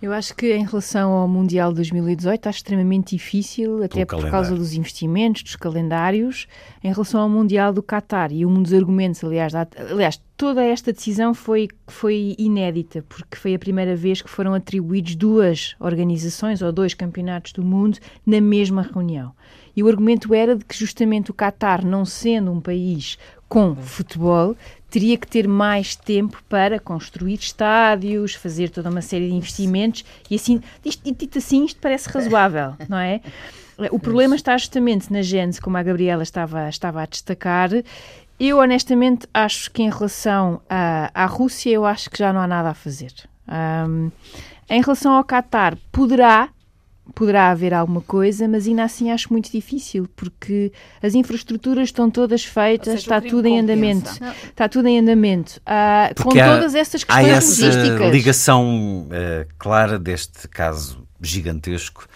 Eu acho que em relação ao Mundial 2018 está extremamente difícil, até por calendário. causa dos investimentos, dos calendários, em relação ao Mundial do Qatar. E um dos argumentos, aliás, aliás, toda esta decisão foi, foi inédita, porque foi a primeira vez que foram atribuídos duas organizações ou dois campeonatos do mundo na mesma reunião. E o argumento era de que justamente o Qatar, não sendo um país com futebol, teria que ter mais tempo para construir estádios, fazer toda uma série de investimentos e assim, isto, dito assim, isto parece razoável, [laughs] não é? O problema está justamente na gênese, como a Gabriela estava, estava a destacar. Eu, honestamente, acho que em relação à, à Rússia, eu acho que já não há nada a fazer. Um, em relação ao Qatar, poderá, poderá haver alguma coisa, mas ainda assim acho muito difícil, porque as infraestruturas estão todas feitas, seja, está tudo em andamento. Está tudo em andamento. Com há, todas essas questões há essa logísticas. ligação uh, clara deste caso gigantesco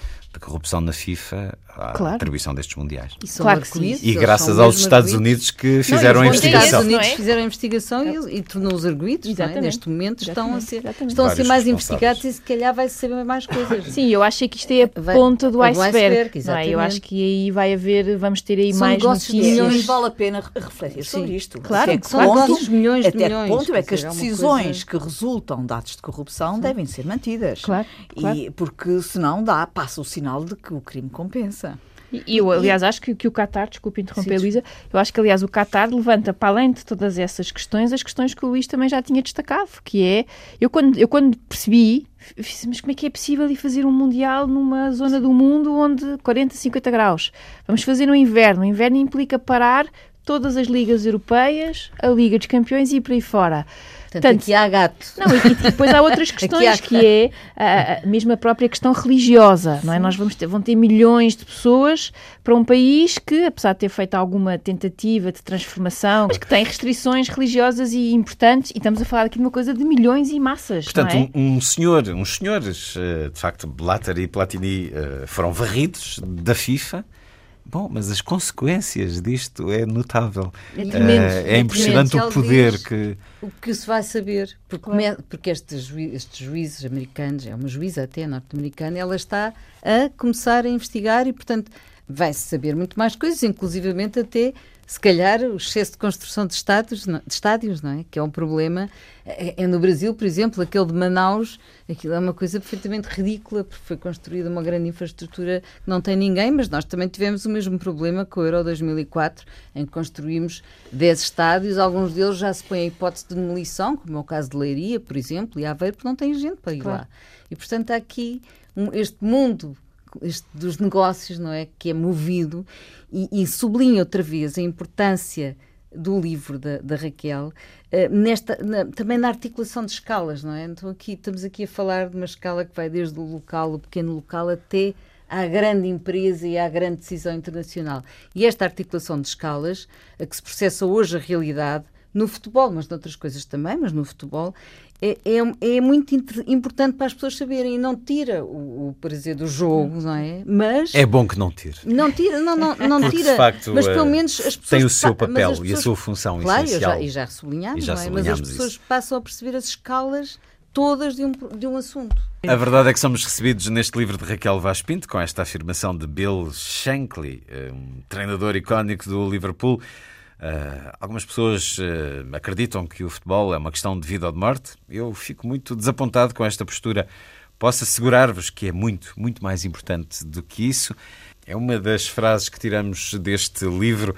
corrupção na FIFA à claro. atribuição destes mundiais. E, claro e graças aos Estados Unidos que fizeram não, a investigação. Os Estados Unidos é? fizeram a investigação e, e tornou-os arguídos. É? Neste momento estão a ser, estão a ser mais investigados e se calhar vai saber mais coisas. Sim, eu acho que isto é a ponta do iceberg. iceberg é? Eu acho que aí vai haver, vamos ter aí São mais notícias. milhões. vale a pena refletir Sim. sobre isto. Claro, até claro. Pontos, milhões até milhões, que ponto é que as decisões que resultam de atos de corrupção devem ser mantidas. Claro, claro. E, porque senão dá, passa o sinal de que o crime compensa. E eu, aliás, acho que, que o Qatar, desculpe interromper, Sim, Luísa, eu acho que, aliás, o Qatar levanta, para além de todas essas questões, as questões que o Luís também já tinha destacado, que é, eu quando, eu quando percebi, mas como é que é possível ir fazer um Mundial numa zona do mundo onde 40, 50 graus? Vamos fazer no inverno. O inverno implica parar todas as ligas europeias, a Liga dos Campeões e por aí fora. Portanto, aqui há gato. Não, e, e depois há outras [laughs] questões, há... que é a, a, mesmo a própria questão religiosa, não é? Nós vamos ter, vão ter milhões de pessoas para um país que, apesar de ter feito alguma tentativa de transformação, mas que tem restrições religiosas e importantes, e estamos a falar aqui de uma coisa de milhões e massas, Portanto, é? um, um, senhor, uns senhores, eh, de facto, Blatter e Platini, eh, foram varridos da FIFA, Bom, mas as consequências disto é notável. É, tremendo, é, é impressionante o poder que. O que se vai saber, porque, claro. porque estes, juízes, estes juízes americanos, é uma juíza até norte-americana, ela está a começar a investigar e, portanto, vai-se saber muito mais coisas, inclusivamente até se calhar o excesso de construção de estádios, de estádios, não é? Que é um problema. É, é, no Brasil, por exemplo, aquele de Manaus, aquilo é uma coisa perfeitamente ridícula, porque foi construída uma grande infraestrutura que não tem ninguém, mas nós também tivemos o mesmo problema com o Euro 2004, em que construímos 10 estádios, alguns deles já se põem a hipótese de demolição, como é o caso de Leiria, por exemplo, e Aveiro, porque não tem gente para ir claro. lá. E, portanto, há aqui um, este mundo este, dos negócios, não é? Que é movido e, e sublinha outra vez a importância do livro da, da Raquel, uh, nesta, na, também na articulação de escalas, não é? Então aqui estamos aqui a falar de uma escala que vai desde o local, o pequeno local, até à grande empresa e à grande decisão internacional. E esta articulação de escalas, a que se processa hoje a realidade, no futebol, mas noutras coisas também, mas no futebol, é, é, é, muito importante para as pessoas saberem e não tira o, o prazer do jogo, não é? Mas é bom que não tire. Não tira, não, não, não Porque, tira. Facto, mas pelo menos as pessoas tem o seu papel pessoas, e a sua função claro, essencial. Claro, e já, sublinhamos, já não é? Mas as pessoas isso. passam a perceber as escalas todas de um, de um assunto. A verdade é que somos recebidos neste livro de Raquel Vaz Pinto com esta afirmação de Bill Shankly, um treinador icónico do Liverpool. Uh, algumas pessoas uh, acreditam que o futebol é uma questão de vida ou de morte. Eu fico muito desapontado com esta postura. Posso assegurar-vos que é muito, muito mais importante do que isso. É uma das frases que tiramos deste livro.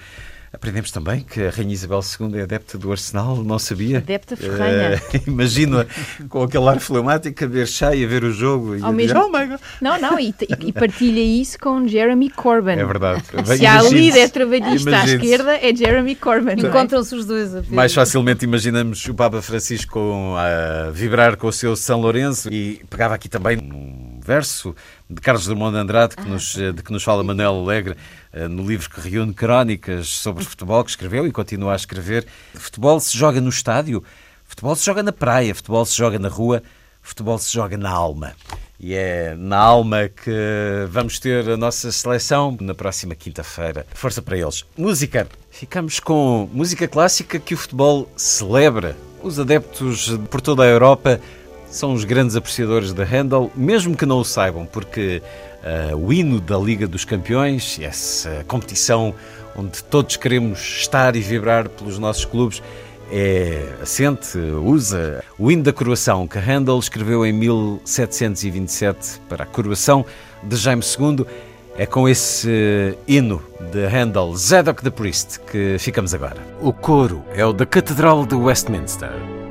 Aprendemos também que a Rainha Isabel II é adepta do Arsenal, não sabia? Adepta ferranha. Uh, [laughs] Imagina com aquele ar fleumático a ver chá e a ver o jogo. E Ao a mesmo... dizer, oh my God. Não, não, e, e, partilha isso com Jeremy Corbyn. É verdade. Se há líder trabalhista à esquerda, é Jeremy Corbyn. Encontram-se os dois. Mais facilmente imaginamos o Papa Francisco a vibrar com o seu São Lourenço e pegava aqui também um verso de Carlos Drummond de Andrade, que nos, de que nos fala Manuel Alegre, eh, no livro que reúne crónicas sobre futebol, que escreveu e continua a escrever. Futebol se joga no estádio, futebol se joga na praia, futebol se joga na rua, futebol se joga na alma. E é na alma que vamos ter a nossa seleção na próxima quinta-feira. Força para eles. Música. Ficamos com música clássica que o futebol celebra. Os adeptos por toda a Europa são os grandes apreciadores de Handel, mesmo que não o saibam, porque uh, o hino da Liga dos Campeões, essa competição onde todos queremos estar e vibrar pelos nossos clubes, é assente, usa o hino da coroação que Handel escreveu em 1727 para a coroação de Jaime II. É com esse hino de Handel, Zadok the Priest, que ficamos agora. O coro é o da Catedral de Westminster.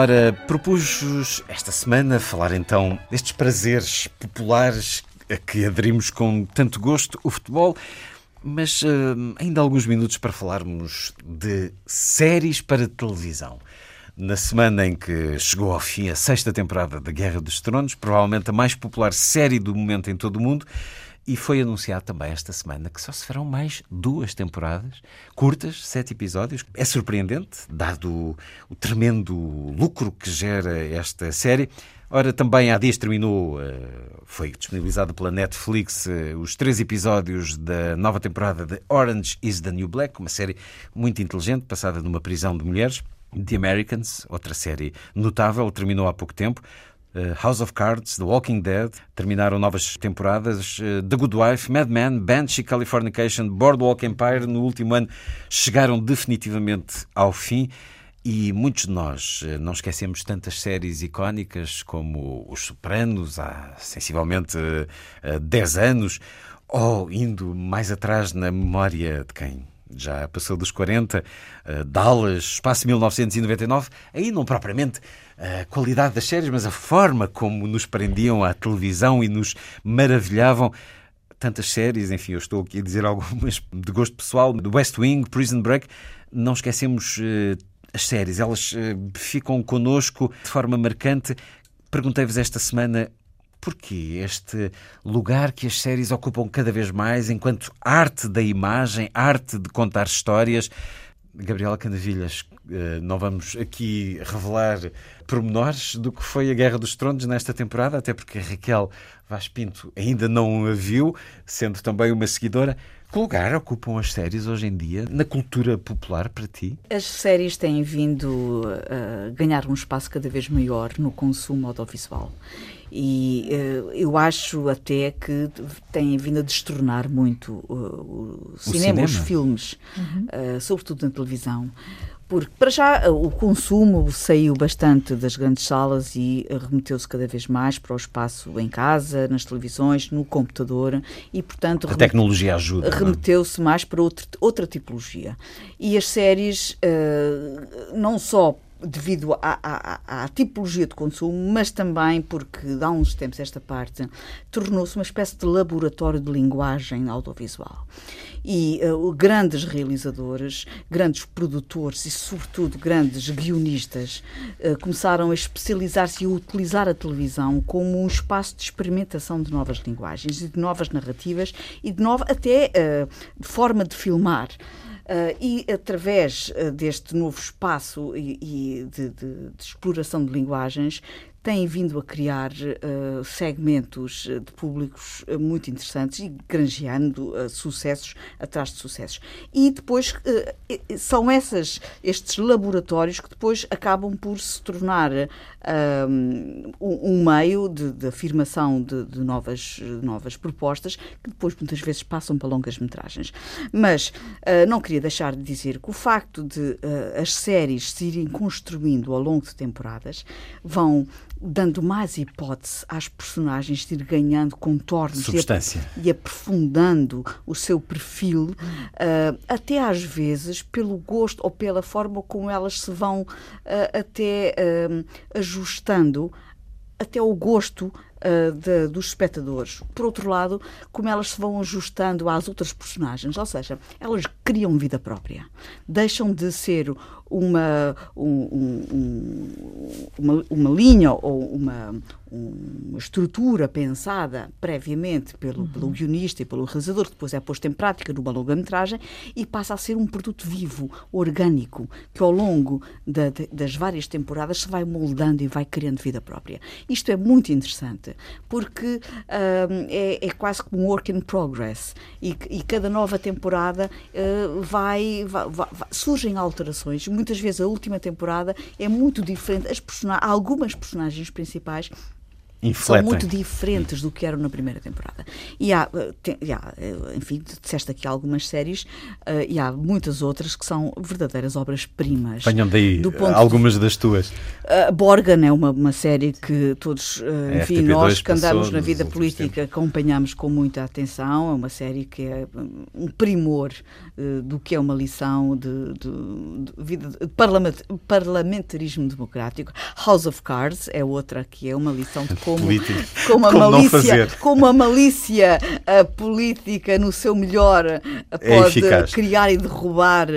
Ora, propus esta semana falar então destes prazeres populares a que aderimos com tanto gosto, o futebol, mas uh, ainda alguns minutos para falarmos de séries para televisão. Na semana em que chegou ao fim a sexta temporada da Guerra dos Tronos, provavelmente a mais popular série do momento em todo o mundo, e foi anunciado também esta semana que só se farão mais duas temporadas, curtas, sete episódios. É surpreendente, dado o tremendo lucro que gera esta série. Ora, também há dias terminou, eh, foi disponibilizado pela Netflix eh, os três episódios da nova temporada de Orange is the New Black, uma série muito inteligente, passada numa prisão de mulheres. The Americans, outra série notável, terminou há pouco tempo. Uh, House of Cards, The Walking Dead, terminaram novas temporadas, uh, The Good Wife, Mad Men, Banshee, Californication, Boardwalk Empire, no último ano chegaram definitivamente ao fim. E muitos de nós uh, não esquecemos tantas séries icónicas como Os Sopranos, há sensivelmente 10 anos, ou indo mais atrás na memória de quem já passou dos 40, uh, Dallas, Espaço 1999, aí não propriamente a qualidade das séries, mas a forma como nos prendiam à televisão e nos maravilhavam. Tantas séries, enfim, eu estou aqui a dizer algumas de gosto pessoal, do West Wing, Prison Break, não esquecemos uh, as séries, elas uh, ficam connosco de forma marcante. Perguntei-vos esta semana Porquê este lugar que as séries ocupam cada vez mais enquanto arte da imagem, arte de contar histórias? Gabriela Canavilhas, eh, não vamos aqui revelar pormenores do que foi a Guerra dos Tronos nesta temporada, até porque a Raquel Vaz Pinto ainda não a viu, sendo também uma seguidora. Que lugar ocupam as séries hoje em dia na cultura popular para ti? As séries têm vindo a ganhar um espaço cada vez maior no consumo audiovisual. E uh, eu acho até que têm vindo a destornar muito uh, o, o, cinema, cinema, os filmes, uhum. uh, sobretudo na televisão. Porque, para já, o consumo saiu bastante das grandes salas e remeteu-se cada vez mais para o espaço em casa, nas televisões, no computador e, portanto... A tecnologia ajuda. É? Remeteu-se mais para outra, outra tipologia. E as séries, uh, não só devido à, à, à, tipologia de consumo, mas também porque, há uns tempos esta parte, tornou-se uma espécie de laboratório de linguagem audiovisual. E uh, grandes realizadores, grandes produtores e, sobretudo, grandes guionistas uh, começaram a especializar-se e a utilizar a televisão como um espaço de experimentação de novas linguagens e de novas narrativas e de nova, até uh, forma de filmar. Uh, e através uh, deste novo espaço e, e de, de, de, exploração de linguagens, têm vindo a criar uh, segmentos de públicos muito interessantes e granjeando uh, sucessos atrás de sucessos. E depois são essas, estes laboratórios que depois acabam por se tornar um, um meio de, de afirmação de, de, novas, novas propostas que depois muitas vezes passam para longas metragens. Mas não queria deixar de dizer que o facto de as séries se irem construindo ao longo de temporadas vão dando mais hipótese às personagens de ir ganhando contornos Substância. E, aprofundando o seu perfil, uh, até às vezes pelo gosto ou pela forma como elas se vão uh, até uh, ajustando até o gosto uh, de, dos espectadores. Por outro lado, como elas se vão ajustando às outras personagens, ou seja, elas criam vida própria, deixam de ser uma, um, um, uma, uma linha ou uma, uma estrutura pensada previamente pelo, uhum. pelo guionista e pelo realizador, que depois é posto em prática numa longa-metragem e passa a ser um produto vivo, orgânico, que ao longo da, das várias temporadas se vai moldando e vai criando vida própria. Isto é muito interessante, porque um, é, é, quase como um work in progress e, e cada nova temporada uh, vai, vai, vai, surgem alterações. Muitas vezes a última temporada é muito diferente. As algumas personagens principais Infletem. são muito diferentes do que eram na primeira temporada. E há, eh, tem, há eh, enfim, disseste aqui algumas séries uh, e há muitas outras que são verdadeiras obras-primas. Venham daí algumas de... das tuas. Uh, Borgen é uma, uma série que todos, uh, enfim, nós que andamos na vida política acompanhamos com muita atenção. É uma série que é um primor do que é uma lição de, de, de vida de parlamentarismo democrático. House of Cards é outra que é uma lição de como, Político. [laughs] como, a como malícia, como a malícia política no seu melhor é pode é criar e derrubar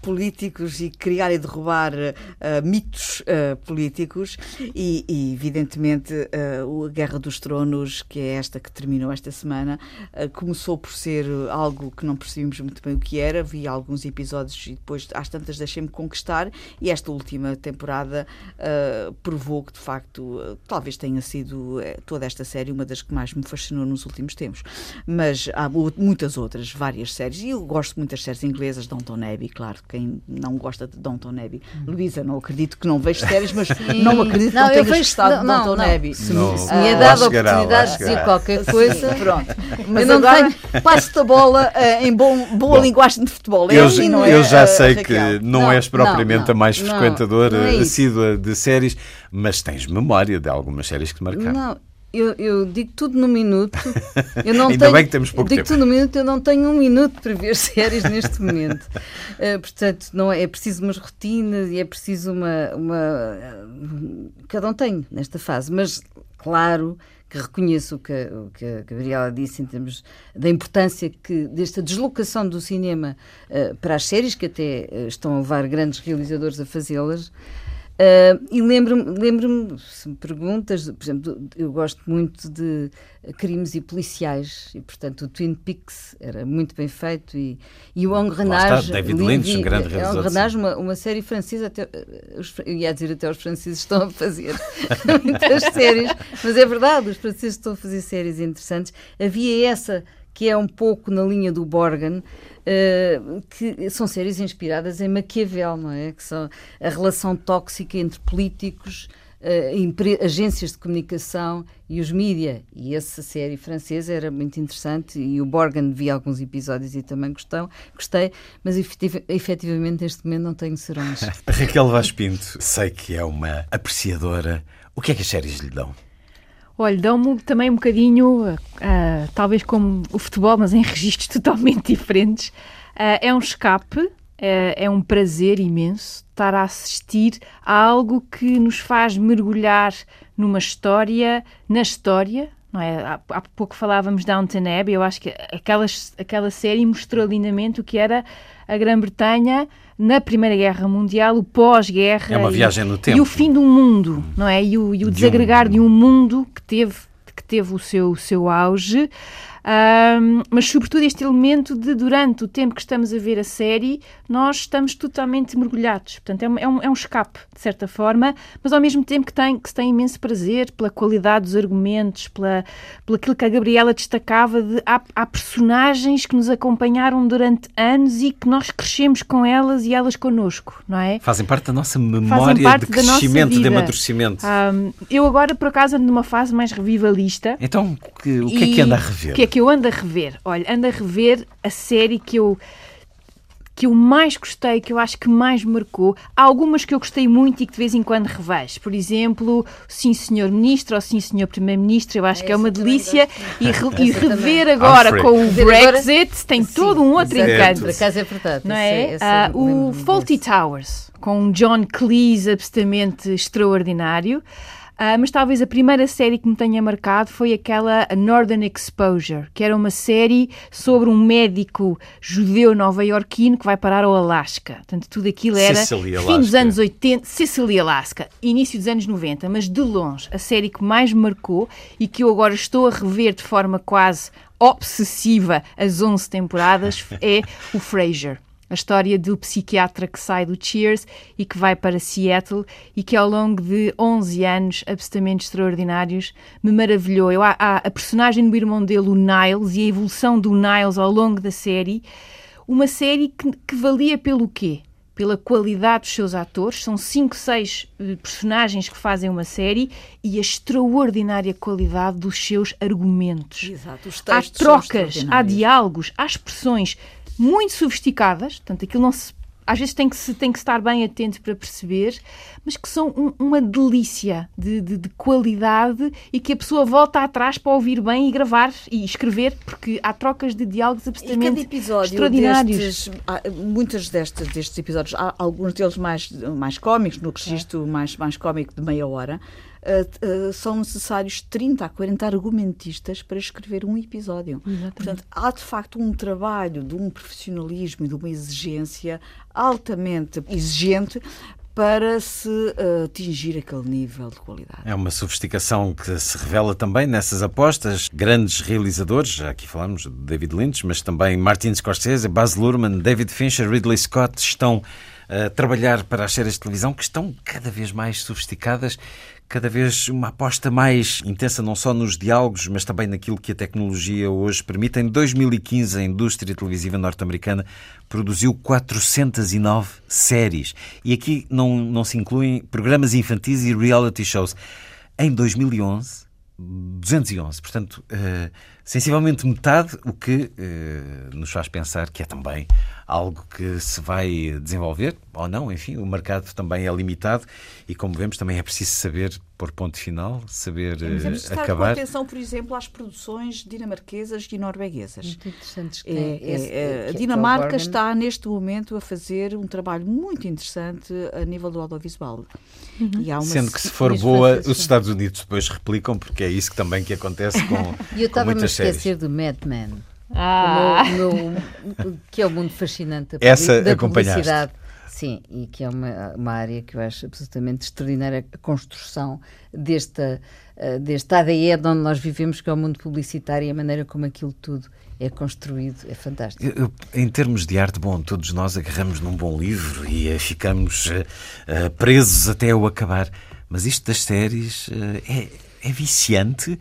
políticos e criar e derrubar uh, mitos uh, políticos e, e evidentemente, uh, a Guerra dos Tronos, que é esta que terminou esta semana, começou por ser algo que não percebemos muito bem o que era. Vi alguns episódios e depois, às tantas, deixei-me conquistar. E esta última temporada provou que, de facto, talvez tenha sido toda esta série uma das que mais me fascinou nos últimos tempos. Mas há muitas outras, várias séries, e eu gosto muito das séries inglesas, Downton Abbey, claro quem não gosta de Downton Abbey. Hum. Luísa, não acredito que não vejo séries, mas [laughs] Sim. não acredito não, que não tenhas gostado de Downton não, Abbey. Se, me, se me é dada a oportunidade de dizer qualquer coisa, [laughs] pronto. Mas eu agora tenho... passo-te a bola uh, em bom, boa Bom, linguagem de futebol. É eu, assim, não é, eu já uh, sei Raquel? que não, não és propriamente a mais frequentadora é assídua de séries, mas tens memória de algumas séries que te marcaram. Não, Eu, eu, digo tudo no minuto. Eu não [laughs] Ainda tenho, bem que temos pouco digo tempo. tudo no minuto, eu não tenho um minuto para ver [laughs] séries neste momento. Uh, portanto, não é, é preciso umas rotinas e é preciso uma, uma. Cada um tem nesta fase. Mas, claro que reconheço o que, o que a Gabriela disse em termos da importância que desta deslocação do cinema uh, para as séries, que até uh, estão a levar grandes realizadores a fazê-las. Uh, e lembro-me, lembro se me perguntas, por exemplo, eu gosto muito de crimes e policiais, e portanto o Twin Peaks era muito bem feito, e, e o Engrenage. David Lynch, um grande realizador. Engrenage, uma, uma série francesa, até, os, eu ia dizer até os franceses estão a fazer [laughs] muitas séries, mas é verdade, os franceses estão a fazer séries interessantes. Havia essa que é um pouco na linha do Borgen, uh, que são séries inspiradas em Maquiavel, não é? Que são a relação tóxica entre políticos, uh, agências de comunicação e os mídia. E essa série francesa era muito interessante e o Borgen vi alguns episódios e também gostou, gostei, mas efetiv efetivamente neste momento não tenho serões. [laughs] Raquel Vaz Pinto, sei que é uma apreciadora. O que é que as séries lhe dão? Olha, dão-me também um bocadinho, uh, talvez como o futebol, mas em registros [laughs] totalmente diferentes. Uh, é um escape, uh, é um prazer imenso estar a assistir a algo que nos faz mergulhar numa história, na história. Não é? há, há pouco falávamos de Downton Abbey, eu acho que aquela, aquela série mostrou lindamente o que era a Grã-Bretanha na Primeira Guerra Mundial, o pós-guerra. É uma viagem e, no tempo. E o fim do mundo, não é? E o, e o De desagregar um- de um mundo que teve, que teve o seu, o seu auge. Ahm, mas, sobretudo, este elemento de, durante o tempo que estamos a ver a série, nós estamos totalmente mergulhados. Portanto, é um, é um, é um escape, de certa forma, mas ao mesmo tempo que, tem, que se tem imenso prazer pela qualidade dos argumentos, pela, pelo aquilo que a Gabriela destacava de há, há personagens que nos acompanharam durante anos e que nós crescemos com elas e elas connosco, não é? Fazem parte da nossa memória de crescimento, de amadurecimento. Ahm, eu agora, por acaso, ando numa fase mais revivalista. Então, o que, o que é que E anda a rever? Que é eu ando a rever? Olha, ando a rever a série que eu que eu mais gostei, que eu acho que mais me marcou. Há algumas que eu gostei muito e que de vez em quando revejo. Por exemplo, Sim Senhor Ministro ou Sim Senhor Primeiro-Ministro, eu acho que é uma delícia. E, re- [laughs] e Essa também. rever agora com o Rever Brexit tem Sim, todo um outro encanto. Por acaso é verdade. Não essa- é? essa Ah, lembro-me o desse. Faulty Towers, com um John Cleese absolutamente extraordinário. Ah, mas talvez a primeira série que me tenha marcado foi aquela A Northern Exposure, que era uma série sobre um médico judeu nova-iorquino que vai parar ao Alasca. Portanto, tudo aquilo era Sicily, fim dos anos 80, Sicily, Alaska, início dos anos 90, mas de longe, a série que mais me marcou e que eu agora estou a rever de forma quase obsessiva as 11 temporadas é o Frasier. A história do psiquiatra que sai do Cheers e que vai para Seattle e que ao longo de 11 anos absolutamente extraordinários me maravilhou. Eu, há, há a personagem do irmão dele, o Niles, e a evolução do Niles ao longo da série. Uma série que, que valia pelo quê? Pela qualidade dos seus atores. São 5, 6 personagens que fazem uma série e a extraordinária qualidade dos seus argumentos Exato, os há textos trocas, há diálogos, há expressões muito sofisticadas, portanto, aquilo não se. Às vezes tem que, se, tem que estar bem atento para perceber, mas que são um- uma delícia de, de- de qualidade e que a pessoa volta atrás para ouvir bem e gravar e escrever, porque há trocas de diálogos cada absolutamente episódio extraordinários. destes, há muitas destas, destes episódios, há alguns deles mais, mais cómicos, no registro mais, mais cómico de meia hora, ah, ah, são necessários 30 a 40 argumentistas para escrever um episódio. Portanto, há de facto um trabalho de um profissionalismo e de uma exigência altamente exigente para se ah, atingir aquele nível de qualidade. É uma sofisticação que se revela também nessas apostas. Grandes realizadores, já aqui falamos de David Lynch, mas também Martin Scorsese, Baz Luhrmann, David Fincher, Ridley Scott estão a trabalhar para as séries de televisão que estão cada vez mais sofisticadas, cada vez uma aposta mais intensa não só nos diálogos, mas também naquilo que a tecnologia hoje permite. Em 2015, a indústria televisiva norte-americana produziu 409 séries. E aqui não, não se incluem programas infantis e reality shows. Em 2011, 211. Portanto, eh, sensivelmente metade, o que eh, nos faz pensar que é também algo que se vai desenvolver, ou não, enfim, o mercado também é limitado e, como vemos, também é preciso saber pôr ponto final, saber é, mas é acabar. com atenção, por exemplo, às produções dinamarquesas e norueguesas. Muito interessantes. É, é, a Dinamarca está neste momento a fazer um trabalho muito interessante a nível do audiovisual. Uhum. Sendo que se for boa, os Estados Unidos depois replicam, porque é isso que também que acontece com [laughs] estava-me a esquecer do Mad Men. Ah. Meu, meu, que é o mundo fascinante da, Essa da publicidade. Sim, e que é uma, uma área que eu acho absolutamente extraordinária, a construção desta, uh, deste ADE de onde nós vivemos, que é o mundo publicitário e a maneira como aquilo tudo é construído, é fantástico. Eu, eu, em termos de arte, bom, todos nós agarramos num bom livro e uh, ficamos uh, presos até o acabar, mas isto das séries é, é viciante,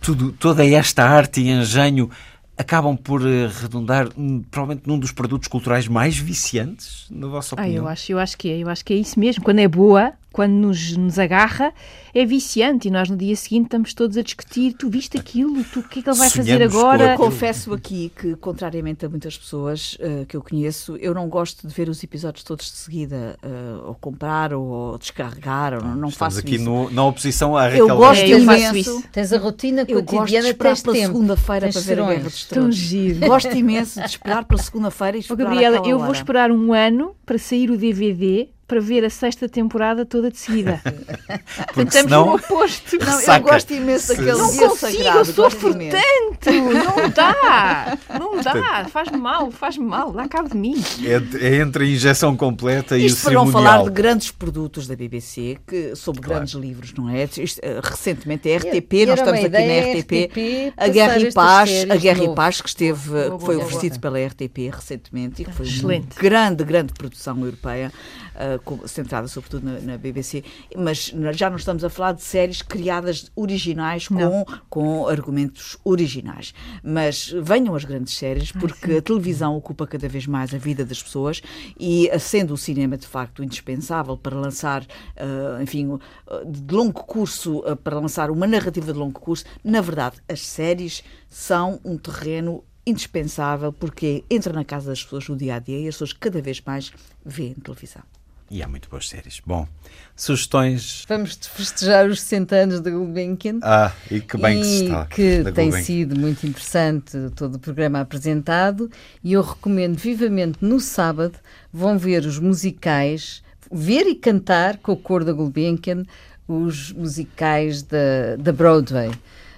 tudo, toda esta arte e engenho acabam por uh, redundar provavelmente num dos produtos culturais mais viciantes, na vossa opinião? Ah, eu acho, eu acho que é, eu acho que é isso mesmo. Quando é boa, quando nos, nos agarra, é viciante e nós no dia seguinte estamos todos a discutir: tu viste aquilo, tu, o que é que ele vai Sonhamos fazer agora? Confesso aqui que, contrariamente a muitas pessoas uh, que eu conheço, eu não gosto de ver os episódios todos de seguida, uh, ou comprar, ou descarregar, ou não, não faço aqui isso. No, na oposição à Raquel Eu gosto é, eu imenso. Isso. Tens a rotina eu cotidiana, gosto de esperar pela segunda-feira para ver a Guerra dos Tronos. Gosto imenso de esperar pela segunda-feira e esperar oh, Gabriela, eu hora. vou esperar um ano para sair o DVD para ver a sexta temporada toda de seguida. [laughs] Porque estamos senão... no oposto. Não, eu gosto imenso daquele Não dia consigo, sagrado, eu sofro tanto. Não dá. Não dá. Faz-me mal, faz-me mal. Dá cabo de mim. É, é, entre a injeção completa e Isto o para não cerimonial. falar de grandes produtos da BBC, que, sobre claro. grandes livros, não é? Isto, eh, recentemente a RTP, e, nós estamos aqui na RTP, RTP a Guerra e Paz, a Guerra e Paz que esteve, boa, que foi oferecido pela RTP recentemente e que foi Excelente. uma grande, grande produção europeia, uh, centrada sobretudo na, na, BBC, mas já não estamos a falar de séries criadas originais com, com argumentos originais. Mas venham as grandes séries, porque Ai, a televisão ocupa cada vez mais a vida das pessoas e, sendo o cinema de facto indispensável para lançar, uh, enfim, de longo curso, uh, para lançar uma narrativa de longo curso, na verdade, as séries são um terreno indispensável porque entra na casa das pessoas no dia a dia e as pessoas cada vez mais veem televisão. E há muito boas séries. Bom, sugestões. Vamos festejar os 60 anos da Gulbenkian. Ah, e que bem e que se está. Que tem sido muito interessante todo o programa apresentado. E eu recomendo vivamente no sábado vão ver os musicais, ver e cantar com o cor da Gulbenkian os musicais da, da Broadway.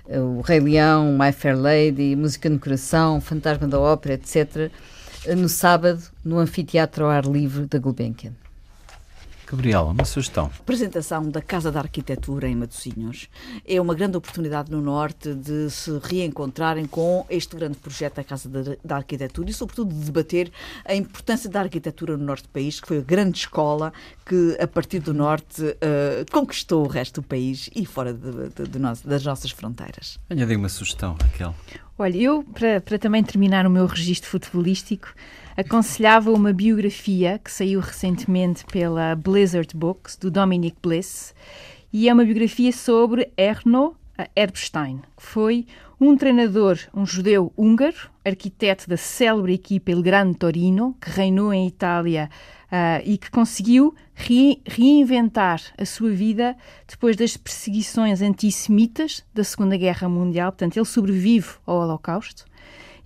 O Rei Leão, My Fair Lady, Música no Coração, Fantasma da Ópera, etc. No sábado, no Anfiteatro ao Ar Livre da Gulbenkian. Gabriela, uma sugestão. A apresentação da Casa da Arquitetura em Matosinhos é uma grande oportunidade no Norte de se reencontrarem com este grande projeto da Casa da Arquitetura e, sobretudo, de debater a importância da arquitetura no Norte do país, que foi a grande escola que, a partir do Norte, uh, conquistou o resto do país e fora de, de, de nós, das nossas fronteiras. De uma sugestão, Raquel. Olha, eu, para, para também terminar o meu registro futebolístico, aconselhava uma biografia que saiu recentemente pela Blizzard Books, do Dominic Bliss, e é uma biografia sobre Erno Erbstein, que foi um treinador, um judeu húngaro, arquiteto da célebre equipa Il Grande Torino, que reinou em Itália uh, e que conseguiu re reinventar a sua vida depois das perseguições antissemitas da Segunda Guerra Mundial. Portanto, ele sobrevive ao Holocausto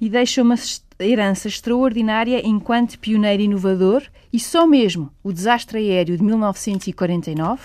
e deixa uma herança extraordinária enquanto pioneiro inovador e só mesmo o desastre aéreo de 1949,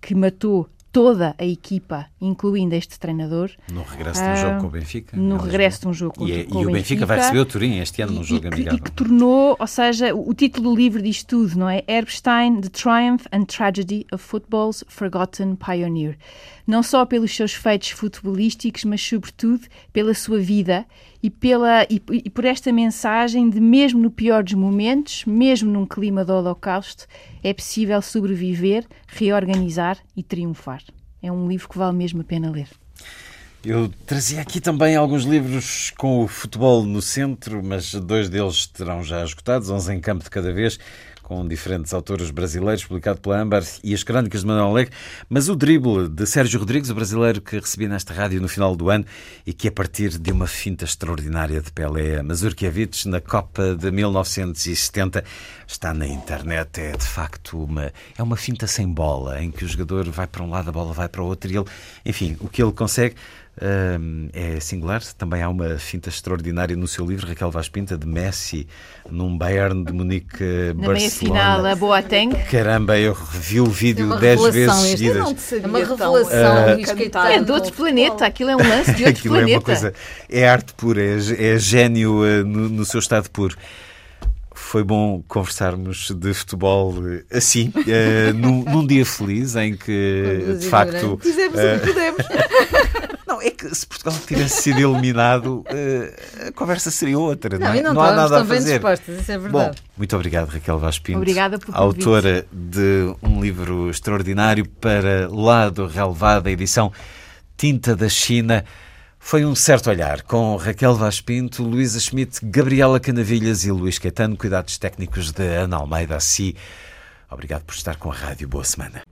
que matou toda a equipa, incluindo este treinador. No regresso de um jogo com o Benfica. No regresso de um jogo com, e, é- com e o Benfica. Benfica vai receber o Turim este ano num jogo e que, amigável. E que tornou, ou seja, o, o título do livro diz tudo, não é? Erbstein, The Triumph and Tragedy of Football's Forgotten Pioneer. Não só pelos seus feitos futebolísticos, mas sobretudo pela sua vida e, pela, e, e por esta mensagem de mesmo no pior dos momentos, mesmo num clima de holocausto, é possível sobreviver, reorganizar e triunfar. É um livro que vale mesmo a pena ler. Eu trazia aqui também alguns livros com o futebol no centro, mas dois deles terão já esgotados, 11 em campo de cada vez, com diferentes autores brasileiros, publicado pela Amber, e as crónicas de Manuel Alegre, mas o drible de Sérgio Rodrigues, o brasileiro que recebi nesta rádio no final do ano e que, a partir de uma finta extraordinária de Pelé Mazurkiewicz na Copa de 1970, está na internet. É de facto uma, é uma finta sem bola, em que o jogador vai para um lado, a bola vai para o outro e ele, enfim, o que ele consegue é singular. Também há uma finta extraordinária no seu livro, Raquel Vaz Pinta, de Messi, num Bayern de Munique, Na Barcelona. meia final, a Boateng. Caramba, eu revi o vídeo É uma dez revelação vezes seguidas. não te sabia É uma revelação, cantar Caetano. É de outro planeta, aquilo é um lance de [laughs] outro Aquilo é planeta. uma coisa. É arte pura, é, é gênio eh, no, no seu estado puro. Foi bom conversarmos de futebol eh, assim, eh, num, num dia feliz em que, de facto. Fizemos o que pudemos. [laughs] Não, é que se Portugal tivesse sido eliminado, [laughs] eh, a conversa seria outra. Não, Não, é? não, não há nada a fazer. dispostas, isso é Bom, muito obrigado, Raquel Vaz Pinto. Obrigada convite. Autora de um livro extraordinário para Lado Relevado, a edição Tinta da China. Foi um certo olhar com Raquel Vaz Pinto, Luísa Schmidt, Gabriela Canavilhas e Luís Caetano, cuidados técnicos de Ana Almeida Assi. Obrigado por estar com a rádio. Boa semana.